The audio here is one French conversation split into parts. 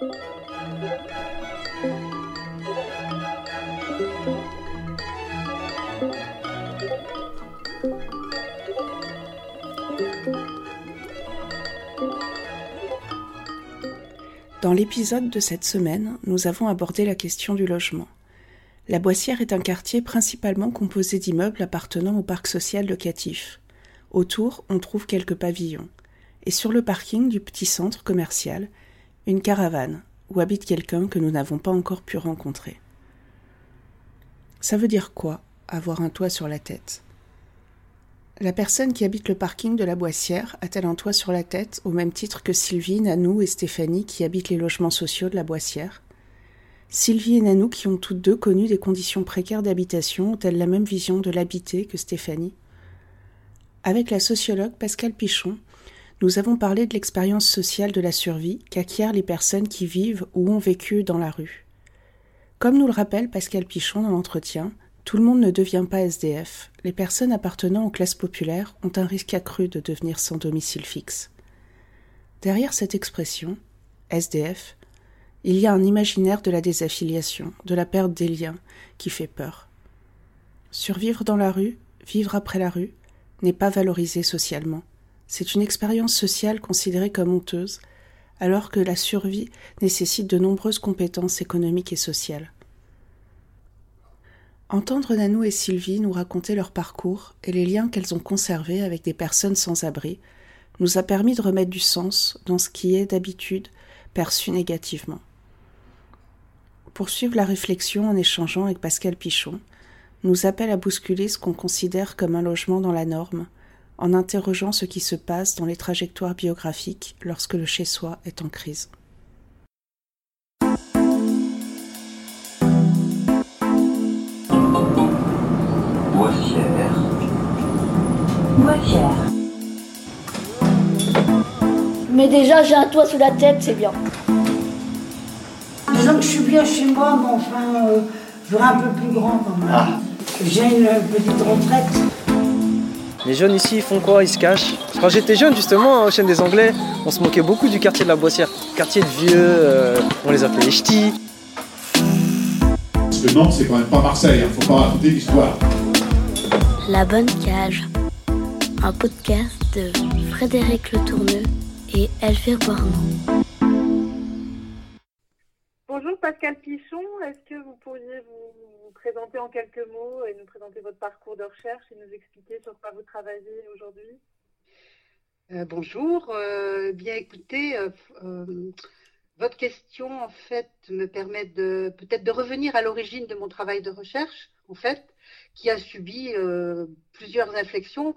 Dans l'épisode de cette semaine, nous avons abordé la question du logement. La Boissière est un quartier principalement composé d'immeubles appartenant au parc social locatif. Autour, on trouve quelques pavillons. Et sur le parking du petit centre commercial, une caravane, où habite quelqu'un que nous n'avons pas encore pu rencontrer. Ça veut dire quoi, avoir un toit sur la tête? La personne qui habite le parking de la Boissière a-t-elle un toit sur la tête au même titre que Sylvie, Nanou et Stéphanie qui habitent les logements sociaux de la Boissière? Sylvie et Nanou, qui ont toutes deux connu des conditions précaires d'habitation, ont-elles la même vision de l'habiter que Stéphanie? Avec la sociologue Pascal Pichon, nous avons parlé de l'expérience sociale de la survie qu'acquièrent les personnes qui vivent ou ont vécu dans la rue. Comme nous le rappelle Pascal Pichon dans l'entretien, tout le monde ne devient pas SDF. Les personnes appartenant aux classes populaires ont un risque accru de devenir sans domicile fixe. Derrière cette expression, SDF, il y a un imaginaire de la désaffiliation, de la perte des liens, qui fait peur. Survivre dans la rue, vivre après la rue, n'est pas valorisé socialement. C'est une expérience sociale considérée comme honteuse, alors que la survie nécessite de nombreuses compétences économiques et sociales. Entendre Nanou et Sylvie nous raconter leur parcours et les liens qu'elles ont conservés avec des personnes sans abri nous a permis de remettre du sens dans ce qui est d'habitude perçu négativement. Poursuivre la réflexion en échangeant avec Pascal Pichon nous appelle à bousculer ce qu'on considère comme un logement dans la norme, en interrogeant ce qui se passe dans les trajectoires biographiques lorsque le chez-soi est en crise. Mais déjà, j'ai un toit sous la tête, c'est bien. Disons que je suis bien chez moi, mais enfin, euh, je veux un peu plus grand quand même. Ah. J'ai une petite retraite. Les jeunes ici, ils font quoi? Ils se cachent. Quand j'étais jeune, justement, au chaîne des Anglais, on se moquait beaucoup du quartier de la Boissière. Quartier de vieux, euh, on les appelait les ch'tis. Parce que Nantes, c'est quand même pas Marseille, hein. faut pas raconter l'histoire. La Bonne Cage, un podcast de Frédéric Le Tourneux et Elvire Bornon. Bonjour Pascal Pichon, est-ce que vous pourriez vous présenter en quelques mots et nous présenter votre parcours de recherche et nous expliquer sur quoi vous travaillez aujourd'hui. Euh, Bonjour, euh, bien écoutez, euh, votre question en fait me permet de peut-être de revenir à l'origine de mon travail de recherche en fait qui a subi plusieurs inflexions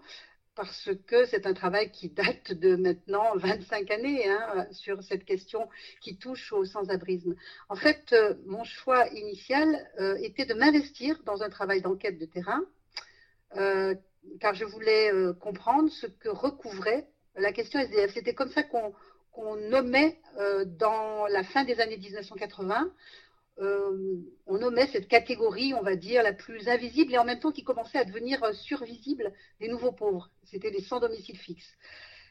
parce que c'est un travail qui date de maintenant 25 années hein, sur cette question qui touche au sans-abrisme. En fait, euh, mon choix initial euh, était de m'investir dans un travail d'enquête de terrain, car je voulais comprendre ce que recouvrait la question SDF. C'était comme ça qu'on nommait dans la fin des années 1980 euh, on nommait cette catégorie, on va dire, la plus invisible et en même temps qui commençait à devenir euh, survisible des nouveaux pauvres. C'était les sans domicile fixe.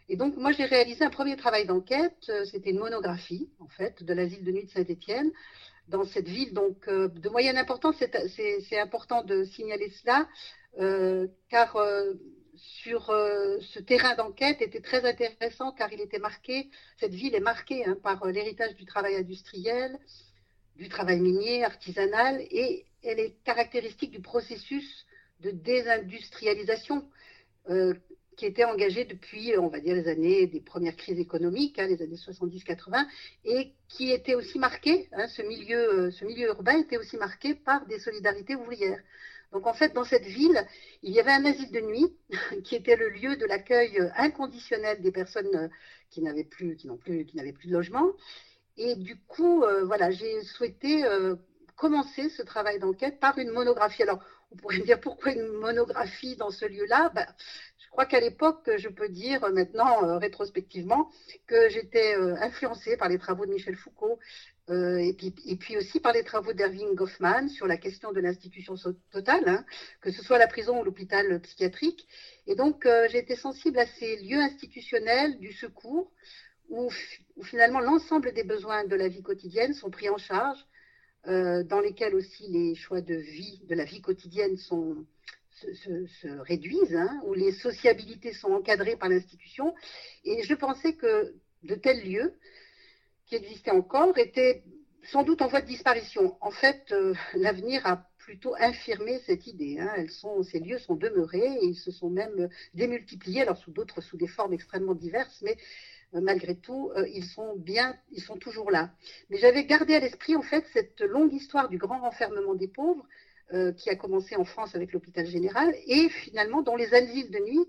Et donc, moi, j'ai réalisé un premier travail d'enquête. Euh, c'était une monographie, en fait, de l'asile de nuit de Saint-Étienne, dans cette ville donc de moyenne importance. C'est important de signaler cela, car sur ce terrain d'enquête était très intéressant, car il était marqué, cette ville est marquée hein, par l'héritage du travail industriel, du travail minier, artisanal, et elle est caractéristique du processus de désindustrialisation euh, qui était engagé depuis, on va dire, les années des premières crises économiques, hein, les années 70-80, et qui était aussi marqué, hein, ce, milieu, euh, ce milieu urbain était aussi marqué par des solidarités ouvrières. Donc en fait, dans cette ville, il y avait un asile de nuit qui était le lieu de l'accueil inconditionnel des personnes qui n'avaient plus, plus, qui n'avaient plus de logement. Et du coup, euh, voilà, j'ai souhaité euh, commencer ce travail d'enquête par une monographie. Alors, on pourrait me dire pourquoi une monographie dans ce lieu-là? Ben, Je crois qu'à l'époque, je peux dire maintenant, euh, rétrospectivement, que j'étais influencée par les travaux de Michel Foucault et puis, et, puis, aussi par les travaux d'Erving Goffman sur la question de l'institution totale, hein, que ce soit la prison ou l'hôpital psychiatrique. Et donc, j'ai été sensible à ces lieux institutionnels du secours où où finalement l'ensemble des besoins de la vie quotidienne sont pris en charge, euh, dans lesquels aussi les choix de vie, de la vie quotidienne se, réduisent, hein, où les sociabilités sont encadrées par l'institution. Et je pensais que de tels lieux qui existaient encore étaient sans doute en voie de disparition. En fait, euh, l'avenir a plutôt infirmé cette idée. Hein. Ces lieux sont demeurés et ils se sont même démultipliés, alors sous d'autres, sous des formes extrêmement diverses, mais malgré tout, euh, ils sont bien, ils sont toujours là. Mais j'avais gardé à l'esprit en fait cette longue histoire du grand renfermement des pauvres euh, qui a commencé en France avec l'hôpital général et finalement dont les asiles de nuit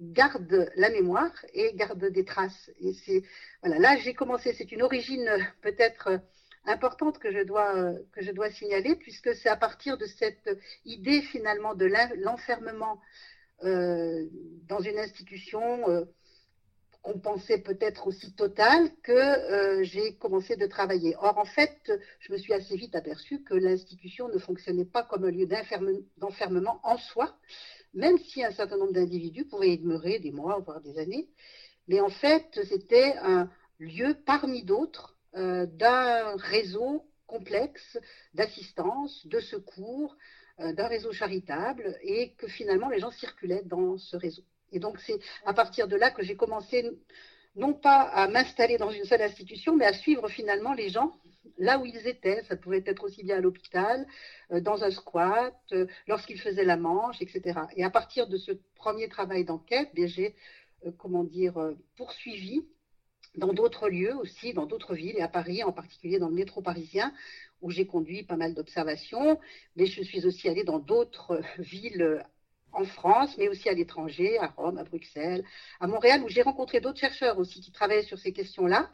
gardent la mémoire et gardent des traces. Et c'est voilà, là j'ai commencé. C'est une origine peut-être importante que je dois que je dois signaler puisque c'est à partir de cette idée finalement de l'enfermement dans une institution on pensait peut-être aussi total que euh, j'ai commencé de travailler. Or, en fait, je me suis assez vite aperçue que l'institution ne fonctionnait pas comme un lieu d'enfermement en soi, même si un certain nombre d'individus pouvaient y demeurer des mois, voire des années. Mais en fait, c'était un lieu parmi d'autres euh, d'un réseau complexe d'assistance, de secours, euh, d'un réseau charitable, et que finalement les gens circulaient dans ce réseau. Et donc, c'est à partir de là que j'ai commencé, non pas à m'installer dans une seule institution, mais à suivre finalement les gens là où ils étaient. Ça pouvait être aussi bien à l'hôpital, euh, dans un squat, euh, lorsqu'ils faisaient la manche, etc. Et à partir de ce premier travail d'enquête, eh j'ai, euh, comment dire, poursuivi dans d'autres lieux aussi, dans d'autres villes, et à Paris, en particulier dans le métro parisien, où j'ai conduit pas mal d'observations, mais je suis aussi allée dans d'autres villes en France, mais aussi à l'étranger, à Rome, à Bruxelles, à Montréal, où j'ai rencontré d'autres chercheurs aussi qui travaillaient sur ces questions-là.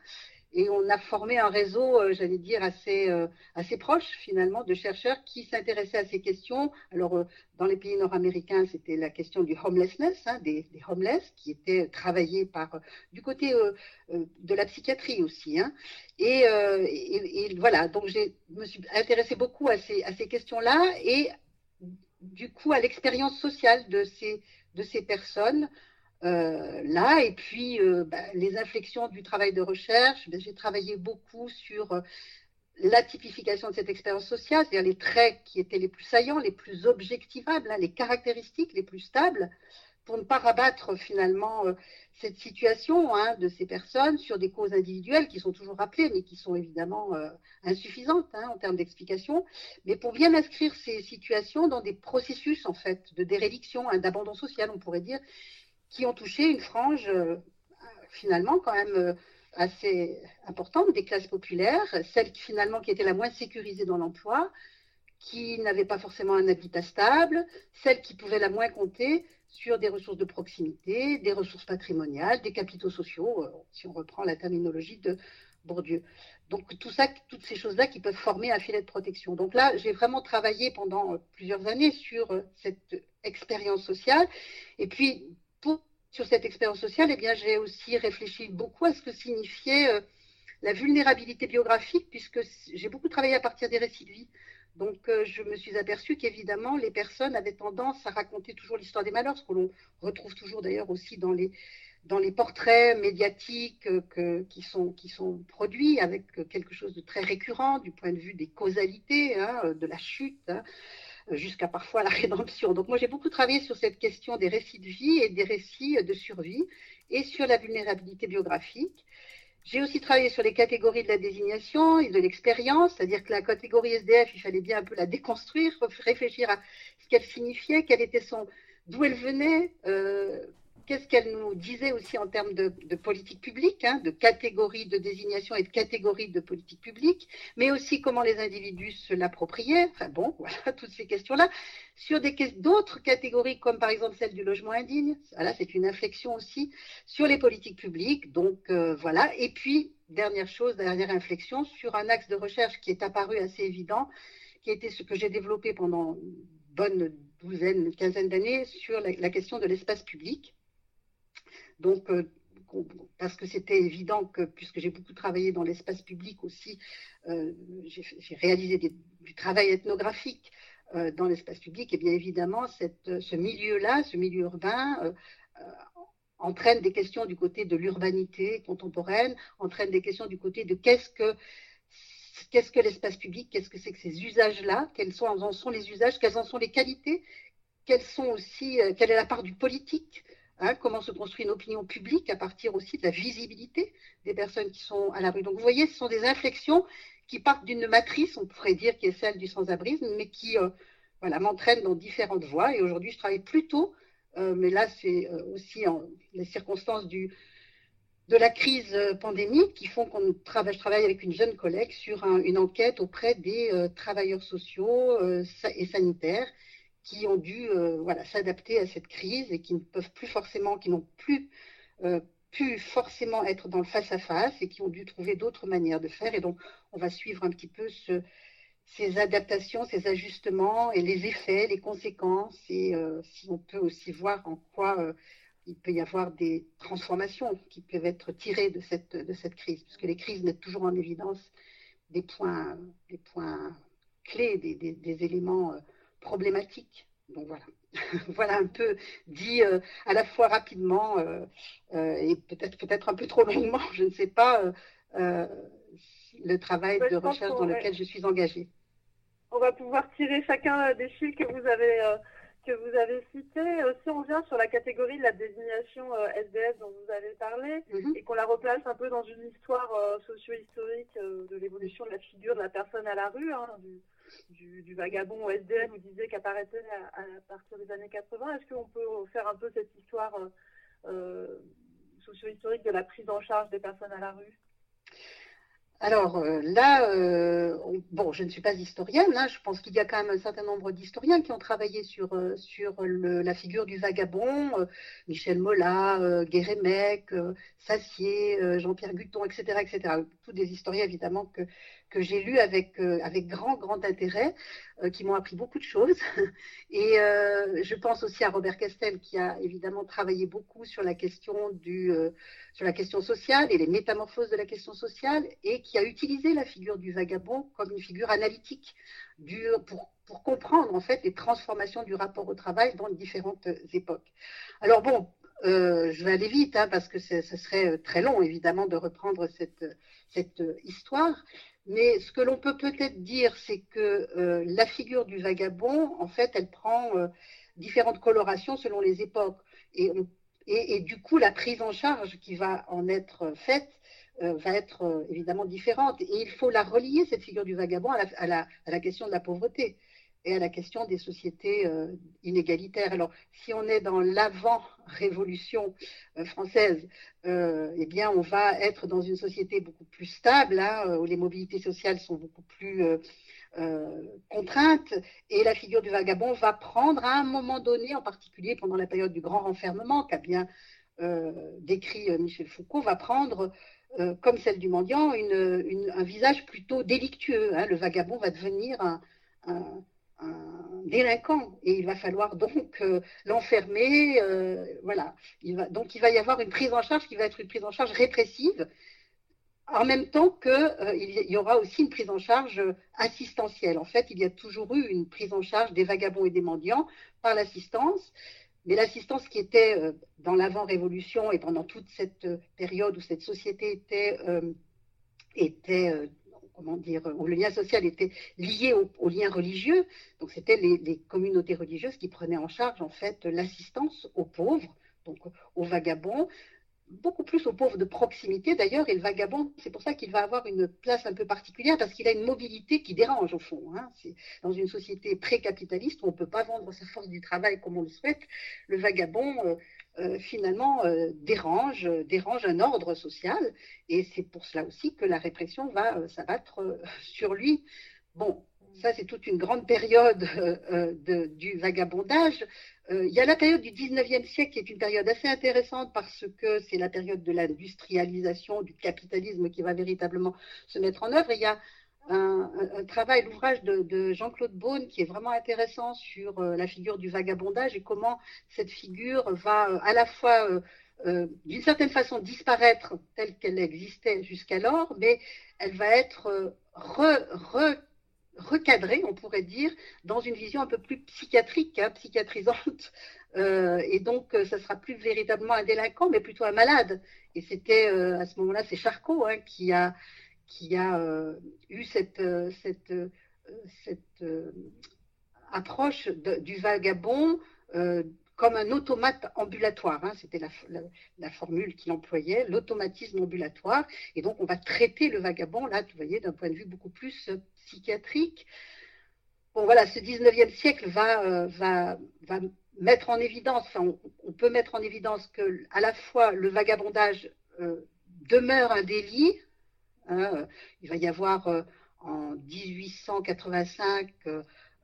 Et on a formé un réseau, euh, j'allais dire, assez, euh, assez proche finalement de chercheurs qui s'intéressaient à ces questions. Alors, euh, dans les pays nord-américains, c'était la question du homelessness, hein, des, homeless, qui étaient travaillés par, du côté de la psychiatrie aussi. Hein. Et, et, voilà, donc je me suis intéressée beaucoup à ces, à ces questions-là et du coup à l'expérience sociale de ces, personnes euh, là. Et puis euh, bah, les inflexions du travail de recherche, ben, j'ai travaillé beaucoup sur euh, la typification de cette expérience sociale, c'est-à-dire les traits qui étaient les plus saillants, les plus objectivables, hein, les caractéristiques les plus stables, pour ne pas rabattre finalement cette situation hein, de ces personnes sur des causes individuelles qui sont toujours rappelées, mais qui sont évidemment euh, insuffisantes hein, en termes d'explication, mais pour bien inscrire ces situations dans des processus en fait de déréliction, hein, d'abandon social, on pourrait dire, qui ont touché une frange euh, finalement quand même euh, assez importante des classes populaires, celle finalement qui était la moins sécurisée dans l'emploi, qui n'avait pas forcément un habitat stable, celle qui pouvait la moins compter sur des ressources de proximité, des ressources patrimoniales, des capitaux sociaux, euh, si on reprend la terminologie de Bourdieu. Donc tout ça, toutes ces choses-là qui peuvent former un filet de protection. Donc là, j'ai vraiment travaillé pendant euh, plusieurs années sur euh, cette expérience sociale. Et puis, sur cette expérience sociale, eh j'ai aussi réfléchi beaucoup à ce que signifiait la vulnérabilité biographique, puisque j'ai beaucoup travaillé à partir des récits. Donc, euh, je me suis aperçue qu'évidemment, les personnes avaient tendance à raconter toujours l'histoire des malheurs, ce que l'on retrouve toujours d'ailleurs aussi dans les, portraits médiatiques euh, qui, sont, produits avec quelque chose de très récurrent du point de vue des causalités, hein, de la chute, hein, jusqu'à parfois la rédemption. Donc, moi, j'ai beaucoup travaillé sur cette question des récits de vie et des récits de survie et sur la vulnérabilité biographique. J'ai aussi travaillé sur les catégories de la désignation et de l'expérience, c'est-à-dire que la catégorie SDF, il fallait bien un peu la déconstruire, réfléchir à ce qu'elle signifiait, était son, d'où elle venait, euh, qu'est-ce qu'elle nous disait aussi en termes de, politique publique, hein, de catégories de désignation et de catégories de politique publique, mais aussi comment les individus se l'appropriaient. Enfin bon, voilà, toutes ces questions-là. Sur d'autres catégories, comme par exemple celle du logement indigne, voilà, c'est une inflexion aussi, sur les politiques publiques. Donc euh, voilà. Et puis, dernière chose, dernière inflexion, sur un axe de recherche qui est apparu assez évident, qui était ce que j'ai développé pendant une bonne douzaine, quinzaine d'années sur la question de l'espace public. Donc, euh, parce que c'était évident que, puisque j'ai beaucoup travaillé dans l'espace public aussi, euh, j'ai réalisé du travail ethnographique euh, dans l'espace public, et bien évidemment, ce milieu-là, ce milieu urbain, entraîne des questions du côté de l'urbanité contemporaine, entraîne des questions du côté de qu'est-ce que l'espace public, qu'est-ce que c'est que ces usages-là, quels en sont les usages, quelles en sont les qualités, sont aussi, quelle est la part du politique, hein, comment se construit une opinion publique à partir aussi de la visibilité des personnes qui sont à la rue. Donc vous voyez, ce sont des inflexions qui partent d'une matrice, on pourrait dire, qui est celle du sans-abrisme, mais qui euh, voilà, m'entraînent dans différentes voies. Et aujourd'hui, je travaille plutôt, euh, mais là, c'est aussi en, les circonstances du, de la crise pandémique qui font qu'on travaille, je travaille avec une jeune collègue sur une enquête auprès des travailleurs sociaux et sanitaires qui ont dû euh, voilà, s'adapter à cette crise et qui ne peuvent plus forcément, qui n'ont plus euh, pu forcément être dans le face-à-face et qui ont dû trouver d'autres manières de faire. Et donc, on va suivre un petit peu ce, ces adaptations, ces ajustements et les effets, les conséquences, et euh, si on peut aussi voir en quoi il peut y avoir des transformations qui peuvent être tirées de cette, de cette crise, puisque les crises mettent toujours en évidence des points, des points clés, des, des, des éléments problématique. Donc voilà, voilà un peu dit euh, à la fois rapidement euh, euh, et peut-être peut-être un peu trop longuement, je ne sais pas, le travail de recherche dans lequel je suis engagée. On va pouvoir tirer chacun des fils que vous avez que vous avez cités. Si on vient sur la catégorie de la désignation SDS dont vous avez parlé mhm. et qu'on la replace un peu dans une histoire socio-historique de l'évolution de la figure de la personne à la rue, hein, du, du, vagabond au SDM, vous disiez qu'apparaissait à, partir des années 80. Est-ce qu'on peut faire un peu cette histoire euh, euh, socio-historique de la prise en charge des personnes à la rue? Alors euh, là, bon, je ne suis pas historienne, hein. je pense qu'il y a quand même un certain nombre d'historiens qui ont travaillé sur, la figure du vagabond, Michel Mola, Guérémec, Sassier, Jean-Pierre Guton, etc., etc. Tous des historiens évidemment que, que j'ai lu avec, euh, avec grand, grand intérêt, euh, qui m'ont appris beaucoup de choses. Et euh, je pense aussi à Robert Castel, qui a évidemment travaillé beaucoup sur la question, du, sur la question sociale et les métamorphoses de la question sociale, et qui a utilisé la figure du vagabond comme une figure analytique du, pour, pour comprendre en fait les transformations du rapport au travail dans différentes époques. Alors bon, je vais aller vite hein, parce que ce serait très long évidemment de reprendre cette, cette histoire. Mais ce que l'on peut peut-être dire, c'est que euh, la figure du vagabond, en fait, elle prend euh, différentes colorations selon les époques. Et, du coup, la prise en charge qui va en être faite euh, va être évidemment différente. Et il faut la relier, cette figure du vagabond, à la question de la pauvreté et à la question des sociétés euh, inégalitaires. Alors, si on est dans l'avant-révolution euh, française, euh, eh bien, on va être dans une société beaucoup plus stable, hein, où les mobilités sociales sont beaucoup plus contraintes, et la figure du vagabond va prendre à un moment donné, en particulier pendant la période du grand renfermement qu'a bien décrit Michel Foucault, va prendre comme celle du mendiant, un visage plutôt délictueux. Hein. Le vagabond va devenir un, un délinquant et il va falloir donc euh, l'enfermer. Euh, voilà. Donc il va y avoir une prise en charge qui va être une prise en charge répressive, en même temps qu'il euh, y aura aussi une prise en charge assistentielle. En fait, il y a toujours eu une prise en charge des vagabonds et des mendiants par l'assistance. Mais l'assistance qui était dans l'avant-révolution et pendant toute cette période où cette société était, était comment dire, où le lien social était lié au, lien religieux. Donc c'était les, communautés religieuses qui prenaient en charge en fait l'assistance aux pauvres, donc aux vagabonds, beaucoup plus aux pauvres de proximité d'ailleurs. Et le vagabond, c'est pour ça qu'il va avoir une place un peu particulière parce qu'il a une mobilité qui dérange au fond. Hein. Dans une société pré-capitaliste où on ne peut pas vendre sa force du travail comme on le souhaite, le vagabond euh, euh, finalement euh, dérange, dérange un ordre social. Et c'est pour cela aussi que la répression va euh, s'abattre sur lui. Bon, ça c'est toute une grande période de, du vagabondage. il y a la période du 19e siècle qui est une période assez intéressante parce que c'est la période de l'industrialisation, du capitalisme qui va véritablement se mettre en œuvre. il y a un, travail, l'ouvrage de, Jean-Claude Beaune qui est vraiment intéressant sur euh, la figure du vagabondage et comment cette figure va euh, à la fois euh, d'une certaine façon disparaître telle qu'elle existait jusqu'alors, mais elle va être recadrée, on pourrait dire, dans une vision un peu plus psychiatrique, hein, psychiatrisante et donc, ça sera plus véritablement un délinquant, mais plutôt un malade. Et c'était à ce moment-là, c'est Charcot hein, qui a, qui a eu cette, cette, cette approche du vagabond comme un automate ambulatoire. Hein, C'était la, formule qu'il employait, l'automatisme ambulatoire. Et donc, on va traiter le vagabond, là, vous voyez, d'un point de vue beaucoup plus euh, psychiatrique. Bon, voilà, ce 19e siècle va, euh, va, va mettre en évidence, on, peut mettre en évidence que à la fois le vagabondage euh, demeure un délit. Hein, il va y avoir en 1885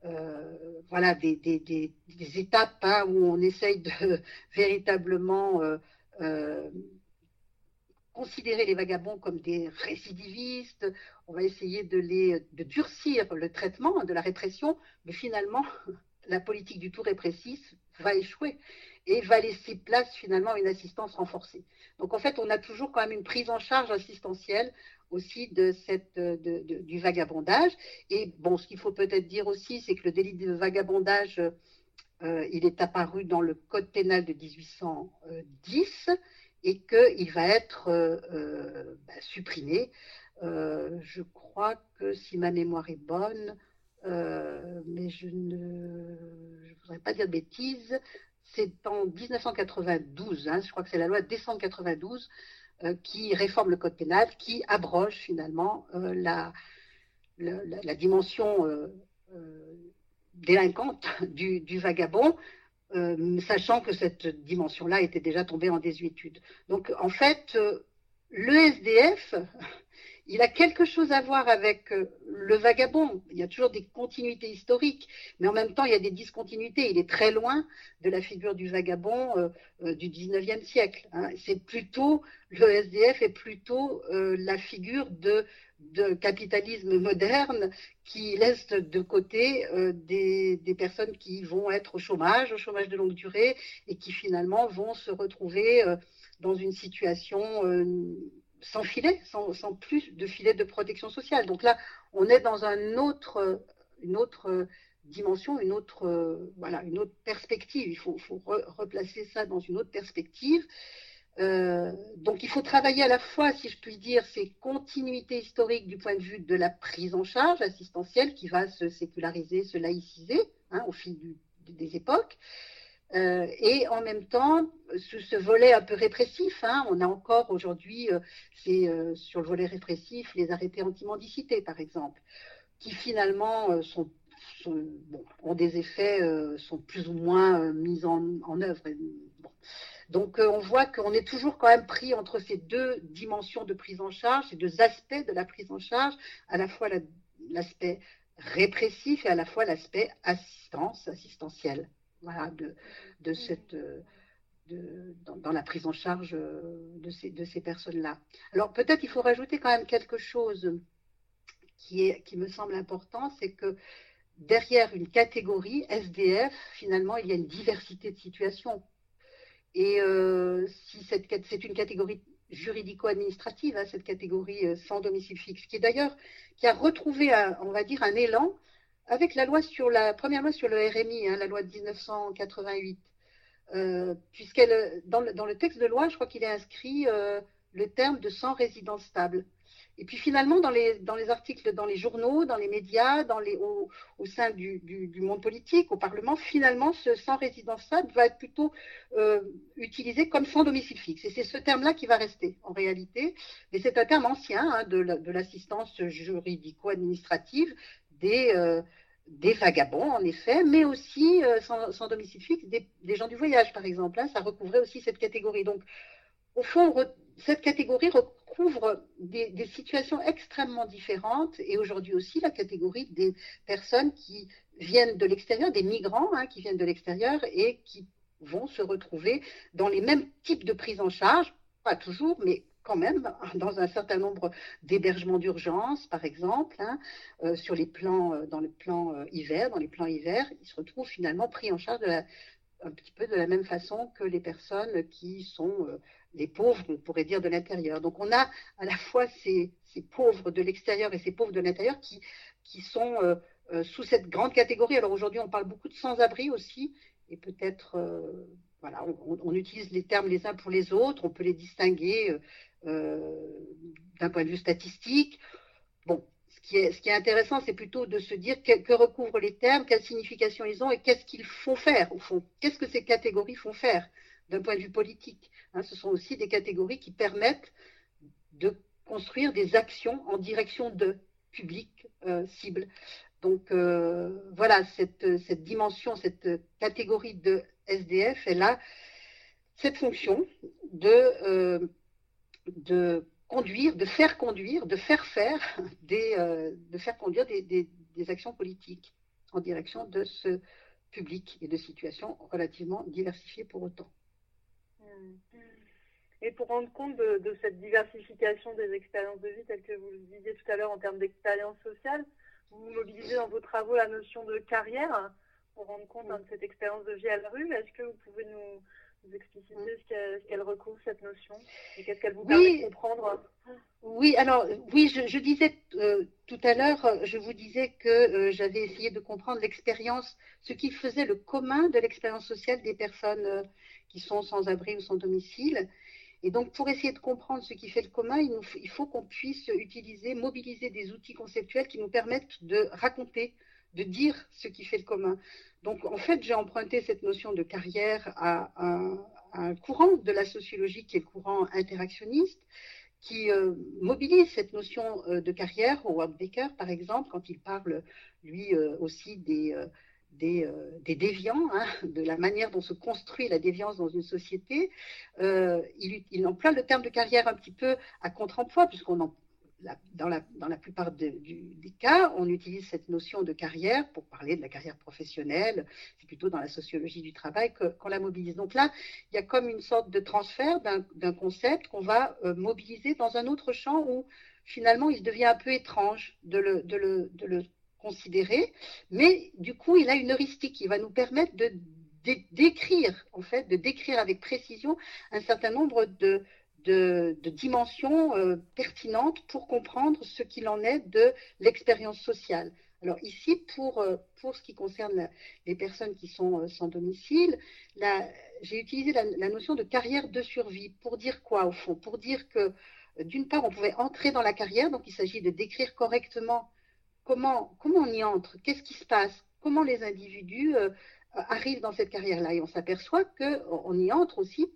euh, voilà, des, étapes hein, où on essaye de véritablement euh, euh, considérer les vagabonds comme des récidivistes, on va essayer de, les, de durcir le traitement de la répression, mais finalement, la politique du tout répressif va échouer et va laisser place finalement à une assistance renforcée. Donc en fait, on a toujours quand même une prise en charge assistentielle aussi de cette, de, du vagabondage. Et bon, ce qu'il faut peut-être dire aussi, c'est que le délit de vagabondage, euh, il est apparu dans le Code pénal de 1810 et qu'il va être euh, euh, bah, supprimé. je crois que si ma mémoire est bonne, mais je ne voudrais pas dire de bêtises, c'est en 1992, hein, je crois que c'est la loi de décembre 92, euh, qui réforme le code pénal, qui abroge finalement euh, la, la, dimension euh, délinquante du vagabond, sachant que cette dimension-là était déjà tombée en désuétude. Donc en fait, le SDF, il a quelque chose à voir avec euh, le vagabond. Il y a toujours des continuités historiques, mais en même temps, il y a des discontinuités. Il est très loin de la figure du vagabond euh, euh, du 19e siècle. Hein. C'est plutôt, le SDF est plutôt la figure de, capitalisme moderne qui laisse de côté des, des, personnes qui vont être au chômage, au chômage de longue durée, et qui finalement vont se retrouver dans une situation sans filet, sans, plus de filet de protection sociale. Donc là, on est dans une autre dimension, une autre, voilà, une autre perspective. Il faut, replacer ça dans une autre perspective. Euh, donc il faut travailler à la fois, si je puis dire, ces continuités historiques du point de vue de la prise en charge assistentielle qui va se séculariser, se laïciser hein, au fil des époques, euh, et en même temps, sous ce volet un peu répressif, hein, on a encore aujourd'hui, euh, c'est euh, sur le volet répressif, les arrêtés anti-mendicité, par exemple, qui finalement ont des effets, sont plus ou moins mis en, œuvre. Donc on voit qu'on est toujours quand même pris entre ces deux dimensions de prise en charge, ces deux aspects de la prise en charge, à la fois l'aspect répressif et à la fois l'aspect assistance, assistentielle voilà, de, de cette, de, dans, la prise en charge de ces, de ces personnes-là. Alors peut-être il faut rajouter quand même quelque chose qui, est, qui me semble important, c'est que derrière une catégorie SDF, finalement, il y a une diversité de situations. Et euh, si c'est une catégorie juridico-administrative, hein, cette catégorie euh, sans domicile fixe, qui est d'ailleurs, qui a retrouvé, on va dire, un élan avec la loi sur la première loi sur le RMI, hein, la loi de 1988, euh, puisqu'elle, dans le, texte de loi, je crois qu'il est inscrit euh, le terme de sans résidence stable. Et puis finalement, dans les, dans les articles, dans les journaux, dans les médias, dans les, au, au sein du, du, monde politique, au Parlement, finalement, ce sans résidence stable va être plutôt euh, utilisé comme sans domicile fixe. Et c'est ce terme-là qui va rester en réalité. Mais c'est un terme ancien hein, de l'assistance juridico-administrative des, euh, des vagabonds, en effet, mais aussi, euh, sans, domicile fixe, des, gens du voyage, par exemple. Hein, ça recouvrait aussi cette catégorie. Donc, au fond, cette catégorie recouvre des, situations extrêmement différentes et aujourd'hui aussi la catégorie des personnes qui viennent de l'extérieur, des migrants hein, qui viennent de l'extérieur et qui vont se retrouver dans les mêmes types de prise en charge, pas toujours, mais quand même dans un certain nombre d'hébergements d'urgence, par exemple, hein, euh, sur les plans, euh, dans le plan euh, hiver, dans les plans hiver, ils se retrouvent finalement pris en charge un petit peu de la même façon que les personnes qui sont les pauvres, on pourrait dire, de l'intérieur. Donc on a à la fois ces, pauvres de l'extérieur et ces pauvres de l'intérieur qui, qui sont sous cette grande catégorie. Alors aujourd'hui, on parle beaucoup de sans-abri aussi, et peut-être, voilà, on, utilise les termes les uns pour les autres, on peut les distinguer d'un point de vue statistique. Bon, ce qui est, intéressant, c'est plutôt de se dire que, recouvrent les termes, quelle signification ils ont et qu'est-ce qu'ils font faire, au fond. Qu'est-ce que ces catégories font faire d'un point de vue politique hein, Ce sont aussi des catégories qui permettent de construire des actions en direction de publics euh, cibles. Donc euh, voilà, cette, cette, dimension, cette catégorie de SDF, elle a cette fonction de, euh, de conduire, de faire conduire, de faire faire des, de faire conduire des, des, actions politiques en direction de ce public et de situations relativement diversifiées pour autant. Hmm. Et pour rendre compte de, cette diversification des expériences de vie, telles que vous le disiez tout à l'heure en termes d'expérience sociale, vous mobilisez dans vos travaux la notion de carrière pour rendre compte hein, de cette expérience de vie à la rue. Est-ce que vous pouvez nous, expliciter ce qu'elle recouvre, cette notion, et qu'est-ce qu'elle vous permet de comprendre? Oui, alors, oui, je, disais euh, tout à l'heure, je vous disais que euh, j'avais essayé de comprendre l'expérience, ce qui faisait le commun de l'expérience sociale des personnes euh, qui sont sans abri ou sans domicile. Et donc, pour essayer de comprendre ce qui fait le commun, il, faut qu'on puisse utiliser, mobiliser des outils conceptuels qui nous permettent de raconter, de dire ce qui fait le commun. Donc, en fait, j'ai emprunté cette notion de carrière à un, courant de la sociologie qui est le courant interactionniste, qui euh, mobilise cette notion euh, de carrière. Howard Baker, par exemple, quand il parle, lui euh, aussi, des des, déviants, hein, de la manière dont se construit la déviance dans une société. Euh, il, emploie le terme de carrière un petit peu à contre-emploi, puisqu'on dans, la, plupart des cas, on utilise cette notion de carrière pour parler de la carrière professionnelle. C'est plutôt dans la sociologie du travail qu'on la mobilise. Donc là, il y a comme une sorte de transfert d'un concept qu'on va euh, mobiliser dans un autre champ où finalement il devient un peu étrange de le, de le, considéré, mais du coup, il a une heuristique qui va nous permettre de, décrire, en fait, de décrire avec précision un certain nombre de, de, dimensions euh, pertinentes pour comprendre ce qu'il en est de l'expérience sociale. Alors ici, pour, euh, pour ce qui concerne les personnes qui sont euh, sans domicile, j'ai utilisé la, notion de carrière de survie. Pour dire quoi, au fond? Pour dire que, d'une part, on pouvait entrer dans la carrière, donc il s'agit de décrire correctement comment, on y entre, qu'est-ce qui se passe, comment les individus arrivent dans cette carrière-là. Et on s'aperçoit qu'on y entre aussi,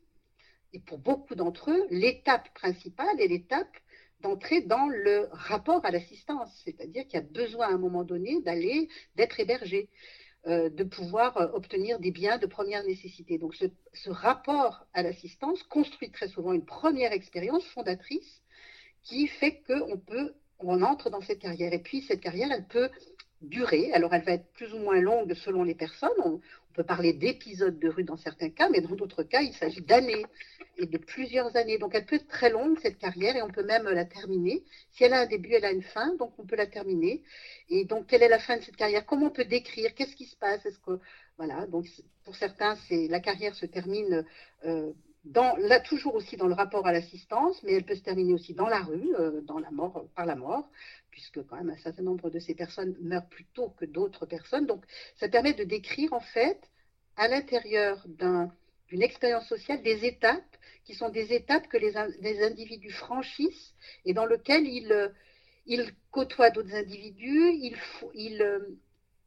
et pour beaucoup d'entre eux, l'étape principale est l'étape d'entrer dans le rapport à l'assistance, c'est-à-dire qu'il y a besoin à un moment donné d'aller, d'être hébergé, euh, de pouvoir euh, obtenir des biens de première nécessité. Donc ce, rapport à l'assistance construit très souvent une première expérience fondatrice qui fait qu'on peut on entre dans cette carrière. Et puis, cette carrière, elle peut durer. Alors, elle va être plus ou moins longue selon les personnes. On, peut parler d'épisodes de rue dans certains cas, mais dans d'autres cas, il s'agit d'années et de plusieurs années. Donc, elle peut être très longue, cette carrière, et on peut même la terminer. Si elle a un début, elle a une fin, donc on peut la terminer. Et donc, quelle est la fin de cette carrière? Comment on peut décrire? Qu'est-ce qui se passe? Est-ce que, voilà, donc pour certains, c'est la carrière se termine. Euh, là, toujours aussi dans le rapport à l'assistance, mais elle peut se terminer aussi dans la rue, euh, dans la mort, par la mort, puisque quand même un certain nombre de ces personnes meurent plus tôt que d'autres personnes. Donc, ça permet de décrire en fait, à l'intérieur d'une expérience sociale, des étapes qui sont des étapes que les, individus franchissent et dans lesquelles ils, ils côtoient d'autres individus, ils, ils, euh,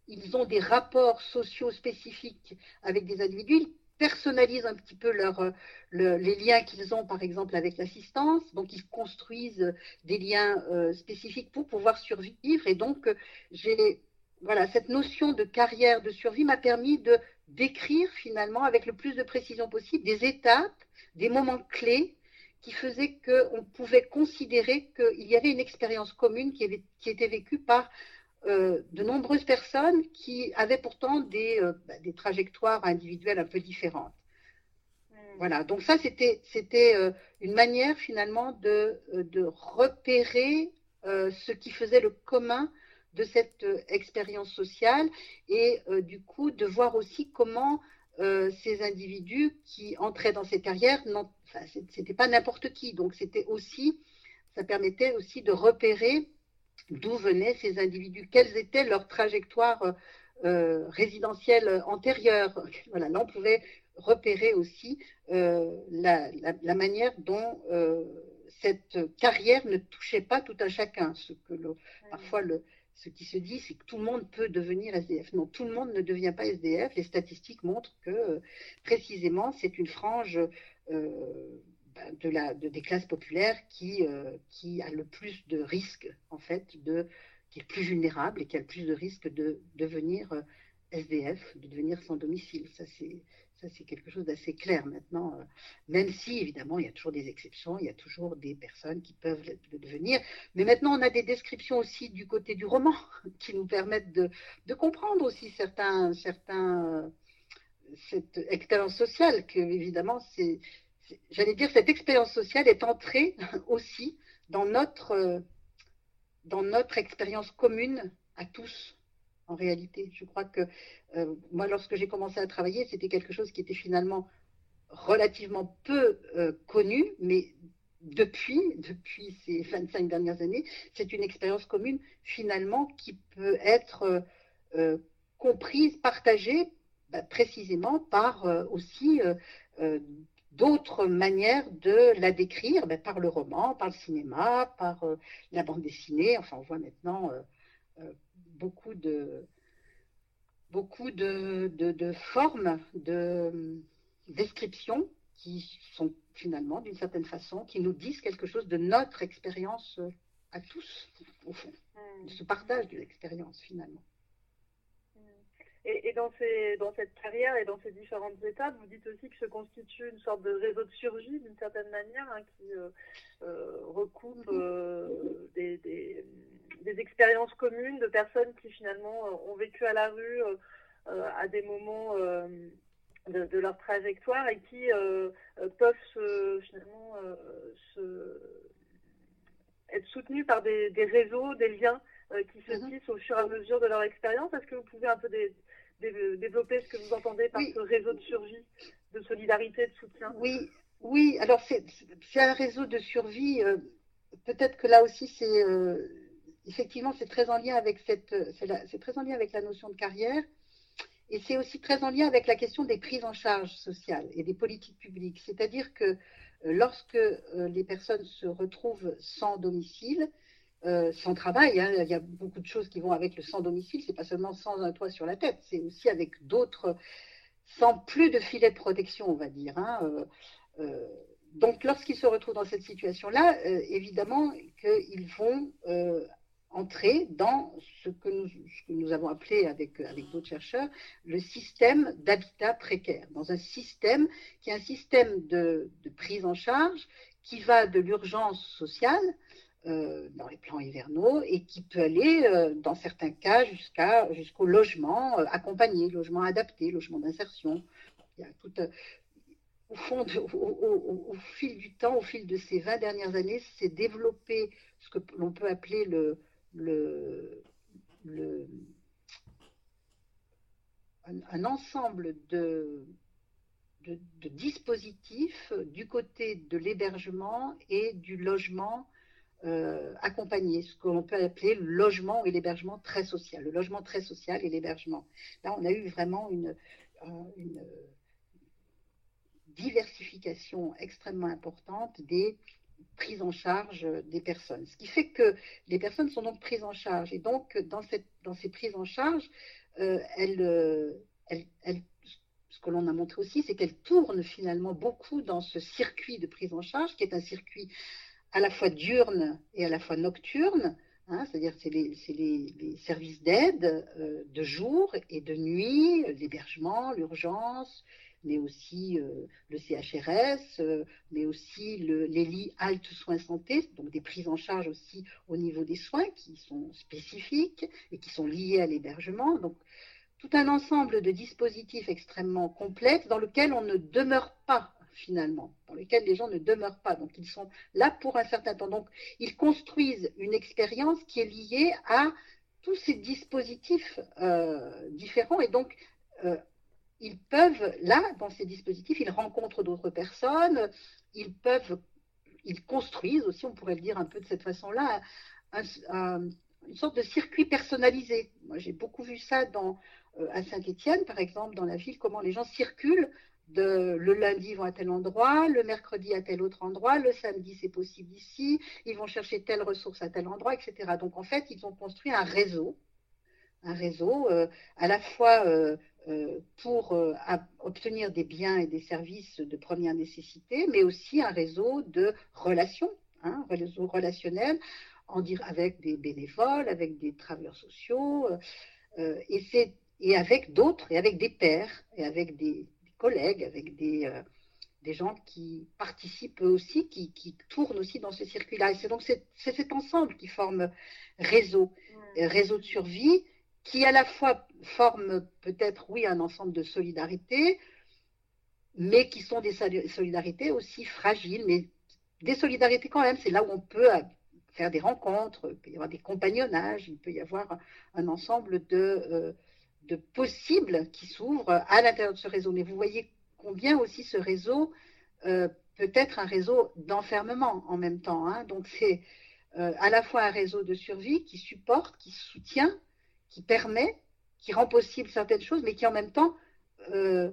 ils ont des rapports sociaux spécifiques avec des individus, personnalisent un petit peu euh, les liens qu'ils ont, par exemple, avec l'assistance. Donc, ils construisent des liens euh, spécifiques pour pouvoir survivre. Et donc, euh, j'ai voilà, cette notion de carrière de survie m'a permis de décrire finalement, avec le plus de précision possible, des étapes, des moments clés qui faisaient qu'on pouvait considérer qu'il y avait une expérience commune qui était vécue par euh, de nombreuses personnes qui avaient pourtant des, euh, bah, des, trajectoires individuelles un peu différentes. Hmm. Voilà, donc ça c'était c'était euh, une manière finalement de, de repérer ce qui faisait le commun de cette expérience sociale et du coup de voir aussi comment ces individus qui entraient dans cette carrière, enfin, c'était pas n'importe qui, donc c'était aussi, ça permettait aussi de repérer d'où venaient ces individus, quelles étaient leurs trajectoires résidentielle antérieure. Voilà, là, on pouvait repérer aussi la, la, manière dont cette carrière ne touchait pas tout un chacun. Ce que parfois le, ce qui se dit, c'est que tout le monde peut devenir SDF. Non, tout le monde ne devient pas SDF. Les statistiques montrent que précisément, c'est une frange euh, de la, des classes populaires qui, euh, qui a le plus de risques, en fait, de, qui est le plus vulnérable et qui a le plus de risques de devenir euh, SDF, de devenir sans domicile. Ça, c'est quelque chose d'assez clair maintenant, euh, même si, évidemment, il y a toujours des exceptions, il y a toujours des personnes qui peuvent le devenir. Mais maintenant, on a des descriptions aussi du côté du roman qui nous permettent de, comprendre aussi certains, certains, cette expérience sociale, que, évidemment, c'est, j'allais dire, cette expérience sociale est entrée aussi dans notre, euh, dans notre expérience commune à tous en réalité. Je crois que euh, moi, lorsque j'ai commencé à travailler, c'était quelque chose qui était finalement relativement peu euh, connu, mais depuis, depuis ces 25 dernières années, c'est une expérience commune finalement qui peut être comprise, partagée bah, précisément par aussi d'autres manières de la décrire, bah, par le roman, par le cinéma, par la bande dessinée. Enfin, on voit maintenant beaucoup de, beaucoup de, de, formes de descriptions qui sont finalement, d'une certaine façon, qui nous disent quelque chose de notre expérience à tous, au fond, de ce partage de l'expérience finalement. Et, dans, ces, dans cette carrière et dans ces différentes étapes, vous dites aussi que se constitue une sorte de réseau de survie, d'une certaine manière, hein, qui euh, euh, recoupe mm-hmm. euh, des, des expériences communes de personnes qui finalement ont vécu à la rue euh, à des moments de, leur trajectoire et qui peuvent finalement être soutenus par des, réseaux, des liens qui se mhm. tissent au fur et à mesure de leur expérience. Est-ce que vous pouvez un peu développer ce que vous entendez par ce réseau de survie, de solidarité, de soutien? Oui, oui. Alors c'est un réseau de survie. Peut-être que là aussi c'est effectivement, c'est très en lien avec cette, c'est très en lien avec la notion de carrière, et c'est aussi très en lien avec la question des prises en charge sociales et des politiques publiques. C'est-à-dire que euh, lorsque euh, les personnes se retrouvent sans domicile, euh, sans travail, hein, il y a beaucoup de choses qui vont avec le sans domicile. C'est pas seulement sans un toit sur la tête, c'est aussi avec d'autres, sans plus de filet de protection, on va dire. Hein, donc, lorsqu'ils se retrouvent dans cette situation-là, évidemment qu'ils vont entrer dans ce que nous, avons appelé avec, d'autres chercheurs le système d'habitat précaire, dans un système qui est un système de, prise en charge qui va de l'urgence sociale euh, dans les plans hivernaux et qui peut aller, euh, dans certains cas, jusqu'à, jusqu'au logement euh, accompagné, logement adapté, logement d'insertion. Il y a tout, au fond, au, fil du temps, au fil de ces 20 dernières années, s'est développé ce que l'on peut appeler le, le, un, ensemble de, de, dispositifs du côté de l'hébergement et du logement euh, accompagné, ce qu'on peut appeler le logement et l'hébergement très social, le logement très social et l'hébergement. Là, on a eu vraiment une, euh, diversification extrêmement importante des prise en charge des personnes. Ce qui fait que les personnes sont donc prises en charge. Et donc, dans, ces prises en charge, euh, ce que l'on a montré aussi, c'est qu'elles tournent finalement beaucoup dans ce circuit de prise en charge, qui est un circuit à la fois diurne et à la fois nocturne. Hein, c'est-à-dire c'est les, services d'aide euh, de jour et de nuit, l'hébergement, l'urgence, mais aussi euh, le CHRS, euh, mais aussi les lits halte soins santé, donc des prises en charge aussi au niveau des soins qui sont spécifiques et qui sont liés à l'hébergement. Donc, tout un ensemble de dispositifs extrêmement complexes dans lesquels on ne demeure pas finalement, dans lesquels les gens ne demeurent pas. Donc, ils sont là pour un certain temps. Donc, ils construisent une expérience qui est liée à tous ces dispositifs euh, différents et donc ils peuvent, là, dans ces dispositifs, ils rencontrent d'autres personnes, ils peuvent, ils construisent aussi, on pourrait le dire un peu de cette façon-là, un, une sorte de circuit personnalisé. Moi, j'ai beaucoup vu ça dans, à Saint-Étienne, par exemple, dans la ville, comment les gens circulent de, le lundi, ils vont à tel endroit, le mercredi à tel autre endroit, le samedi, c'est possible ici, ils vont chercher telle ressource à tel endroit, etc. Donc, en fait, ils ont construit un réseau, un réseau euh, à la fois euh, euh, pour obtenir des biens et des services de première nécessité, mais aussi un réseau de relations, hein, réseau relationnel avec des bénévoles, avec des travailleurs sociaux, et, et avec d'autres, et avec des pairs, et avec des, collègues, avec des, euh, des gens qui participent aussi, qui, qui, tournent aussi dans ce circuit-là. Et c'est donc c'est cet ensemble qui forme réseau, euh, réseau de survie, qui à la fois forme peut-être, oui, un ensemble de solidarités, mais qui sont des solidarités aussi fragiles, mais des solidarités quand même. C'est là où on peut faire des rencontres, il peut y avoir des compagnonnages, il peut y avoir un ensemble de, euh, de possibles qui s'ouvrent à l'intérieur de ce réseau. Mais vous voyez combien aussi ce réseau euh, peut être un réseau d'enfermement en même temps. Hein. Donc c'est euh, à la fois un réseau de survie qui supporte, qui soutient, qui permet, qui rend possible certaines choses, mais qui en même temps euh,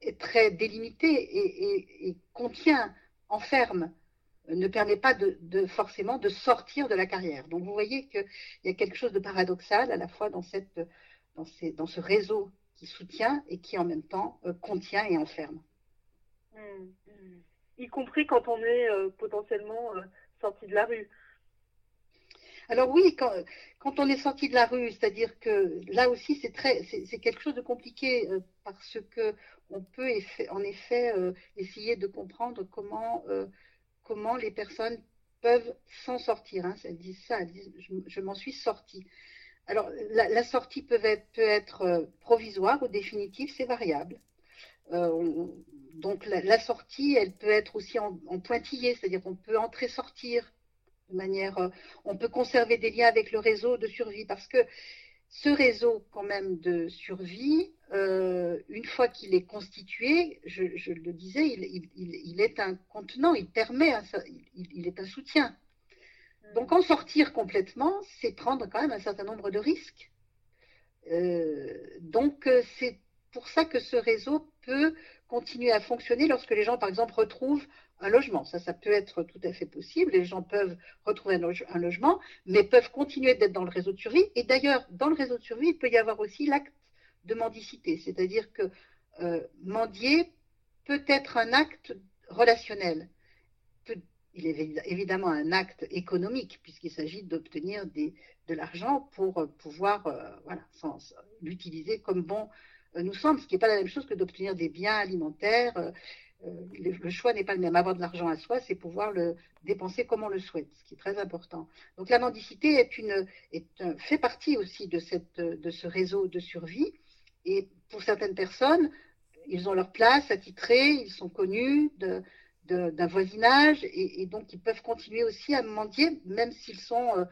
est très délimité et, contient, enferme ne permet pas de, forcément de sortir de la carrière. Donc vous voyez qu'il y a quelque chose de paradoxal à la fois dans cette dans, ce réseau qui soutient et qui en même temps euh, contient et enferme. Mmh, mmh. Y compris quand on est euh, potentiellement euh, sorti de la rue. Alors oui, quand, quand on est sorti de la rue, c'est-à-dire que là aussi c'est très, c'est quelque chose de compliqué parce que on peut en effet essayer de comprendre comment comment les personnes peuvent s'en sortir. Hein. Elles disent ça, elles disent, je, je m'en suis sortie. Alors, la, sortie peut être, euh, provisoire ou définitive, c'est variable. Euh, donc, la, sortie, elle peut être aussi en, pointillé, c'est-à-dire qu'on peut entrer-sortir de manière. Euh, on peut conserver des liens avec le réseau de survie parce que ce réseau, quand même, de survie, une fois qu'il est constitué, je, le disais, il, est un contenant, il permet, il est un soutien donc en sortir complètement, c'est prendre quand même un certain nombre de risques. Euh, donc euh, c'est pour ça que ce réseau peut continuer à fonctionner lorsque les gens, par exemple, retrouvent un logement. Ça, ça peut être tout à fait possible. Les gens peuvent retrouver un, logement, mais peuvent continuer d'être dans le réseau de survie. Et d'ailleurs, dans le réseau de survie, il peut y avoir aussi l'acte de mendicité, c'est-à-dire que euh, mendier peut être un acte relationnel il est évidemment un acte économique puisqu'il s'agit d'obtenir de l'argent pour euh, pouvoir euh, l'utiliser comme bon euh, nous semble, ce qui n'est pas la même chose que d'obtenir des biens alimentaires. le, choix n'est pas le même. Avoir de l'argent à soi, c'est pouvoir le dépenser comme on le souhaite, ce qui est très important. Donc la mendicité fait partie aussi de, ce réseau de survie. Et pour certaines personnes, ils ont leur place attitrée, ils sont connus d'un voisinage et, donc ils peuvent continuer aussi à mendier même s'ils sont euh,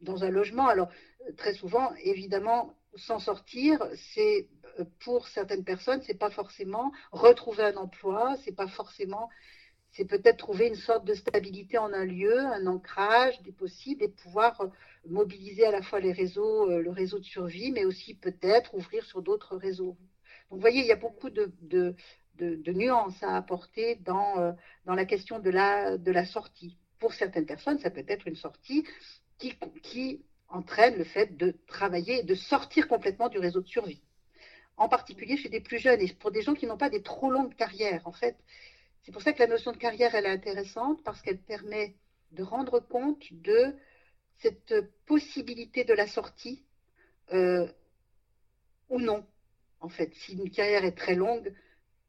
dans un logement. Alors euh, très souvent, évidemment, s'en sortir, c'est euh, pour certaines personnes, c'est pas forcément retrouver un emploi, c'est pas forcément, c'est peut-être trouver une sorte de stabilité en un lieu, un ancrage des possibles et pouvoir mobiliser à la fois les réseaux, le réseau de survie, mais aussi peut-être ouvrir sur d'autres réseaux. Donc, vous voyez, il y a beaucoup de, de, nuances à apporter dans, euh, dans la question de la, de la sortie. Pour certaines personnes, ça peut être une sortie qui, qui entraîne le fait de travailler et de sortir complètement du réseau de survie. En particulier chez des plus jeunes et pour des gens qui n'ont pas des trop longues carrières. En fait, c'est pour ça que la notion de carrière, elle est intéressante parce qu'elle permet de rendre compte de cette possibilité de la sortie euh, ou non. En fait, si une carrière est très longue,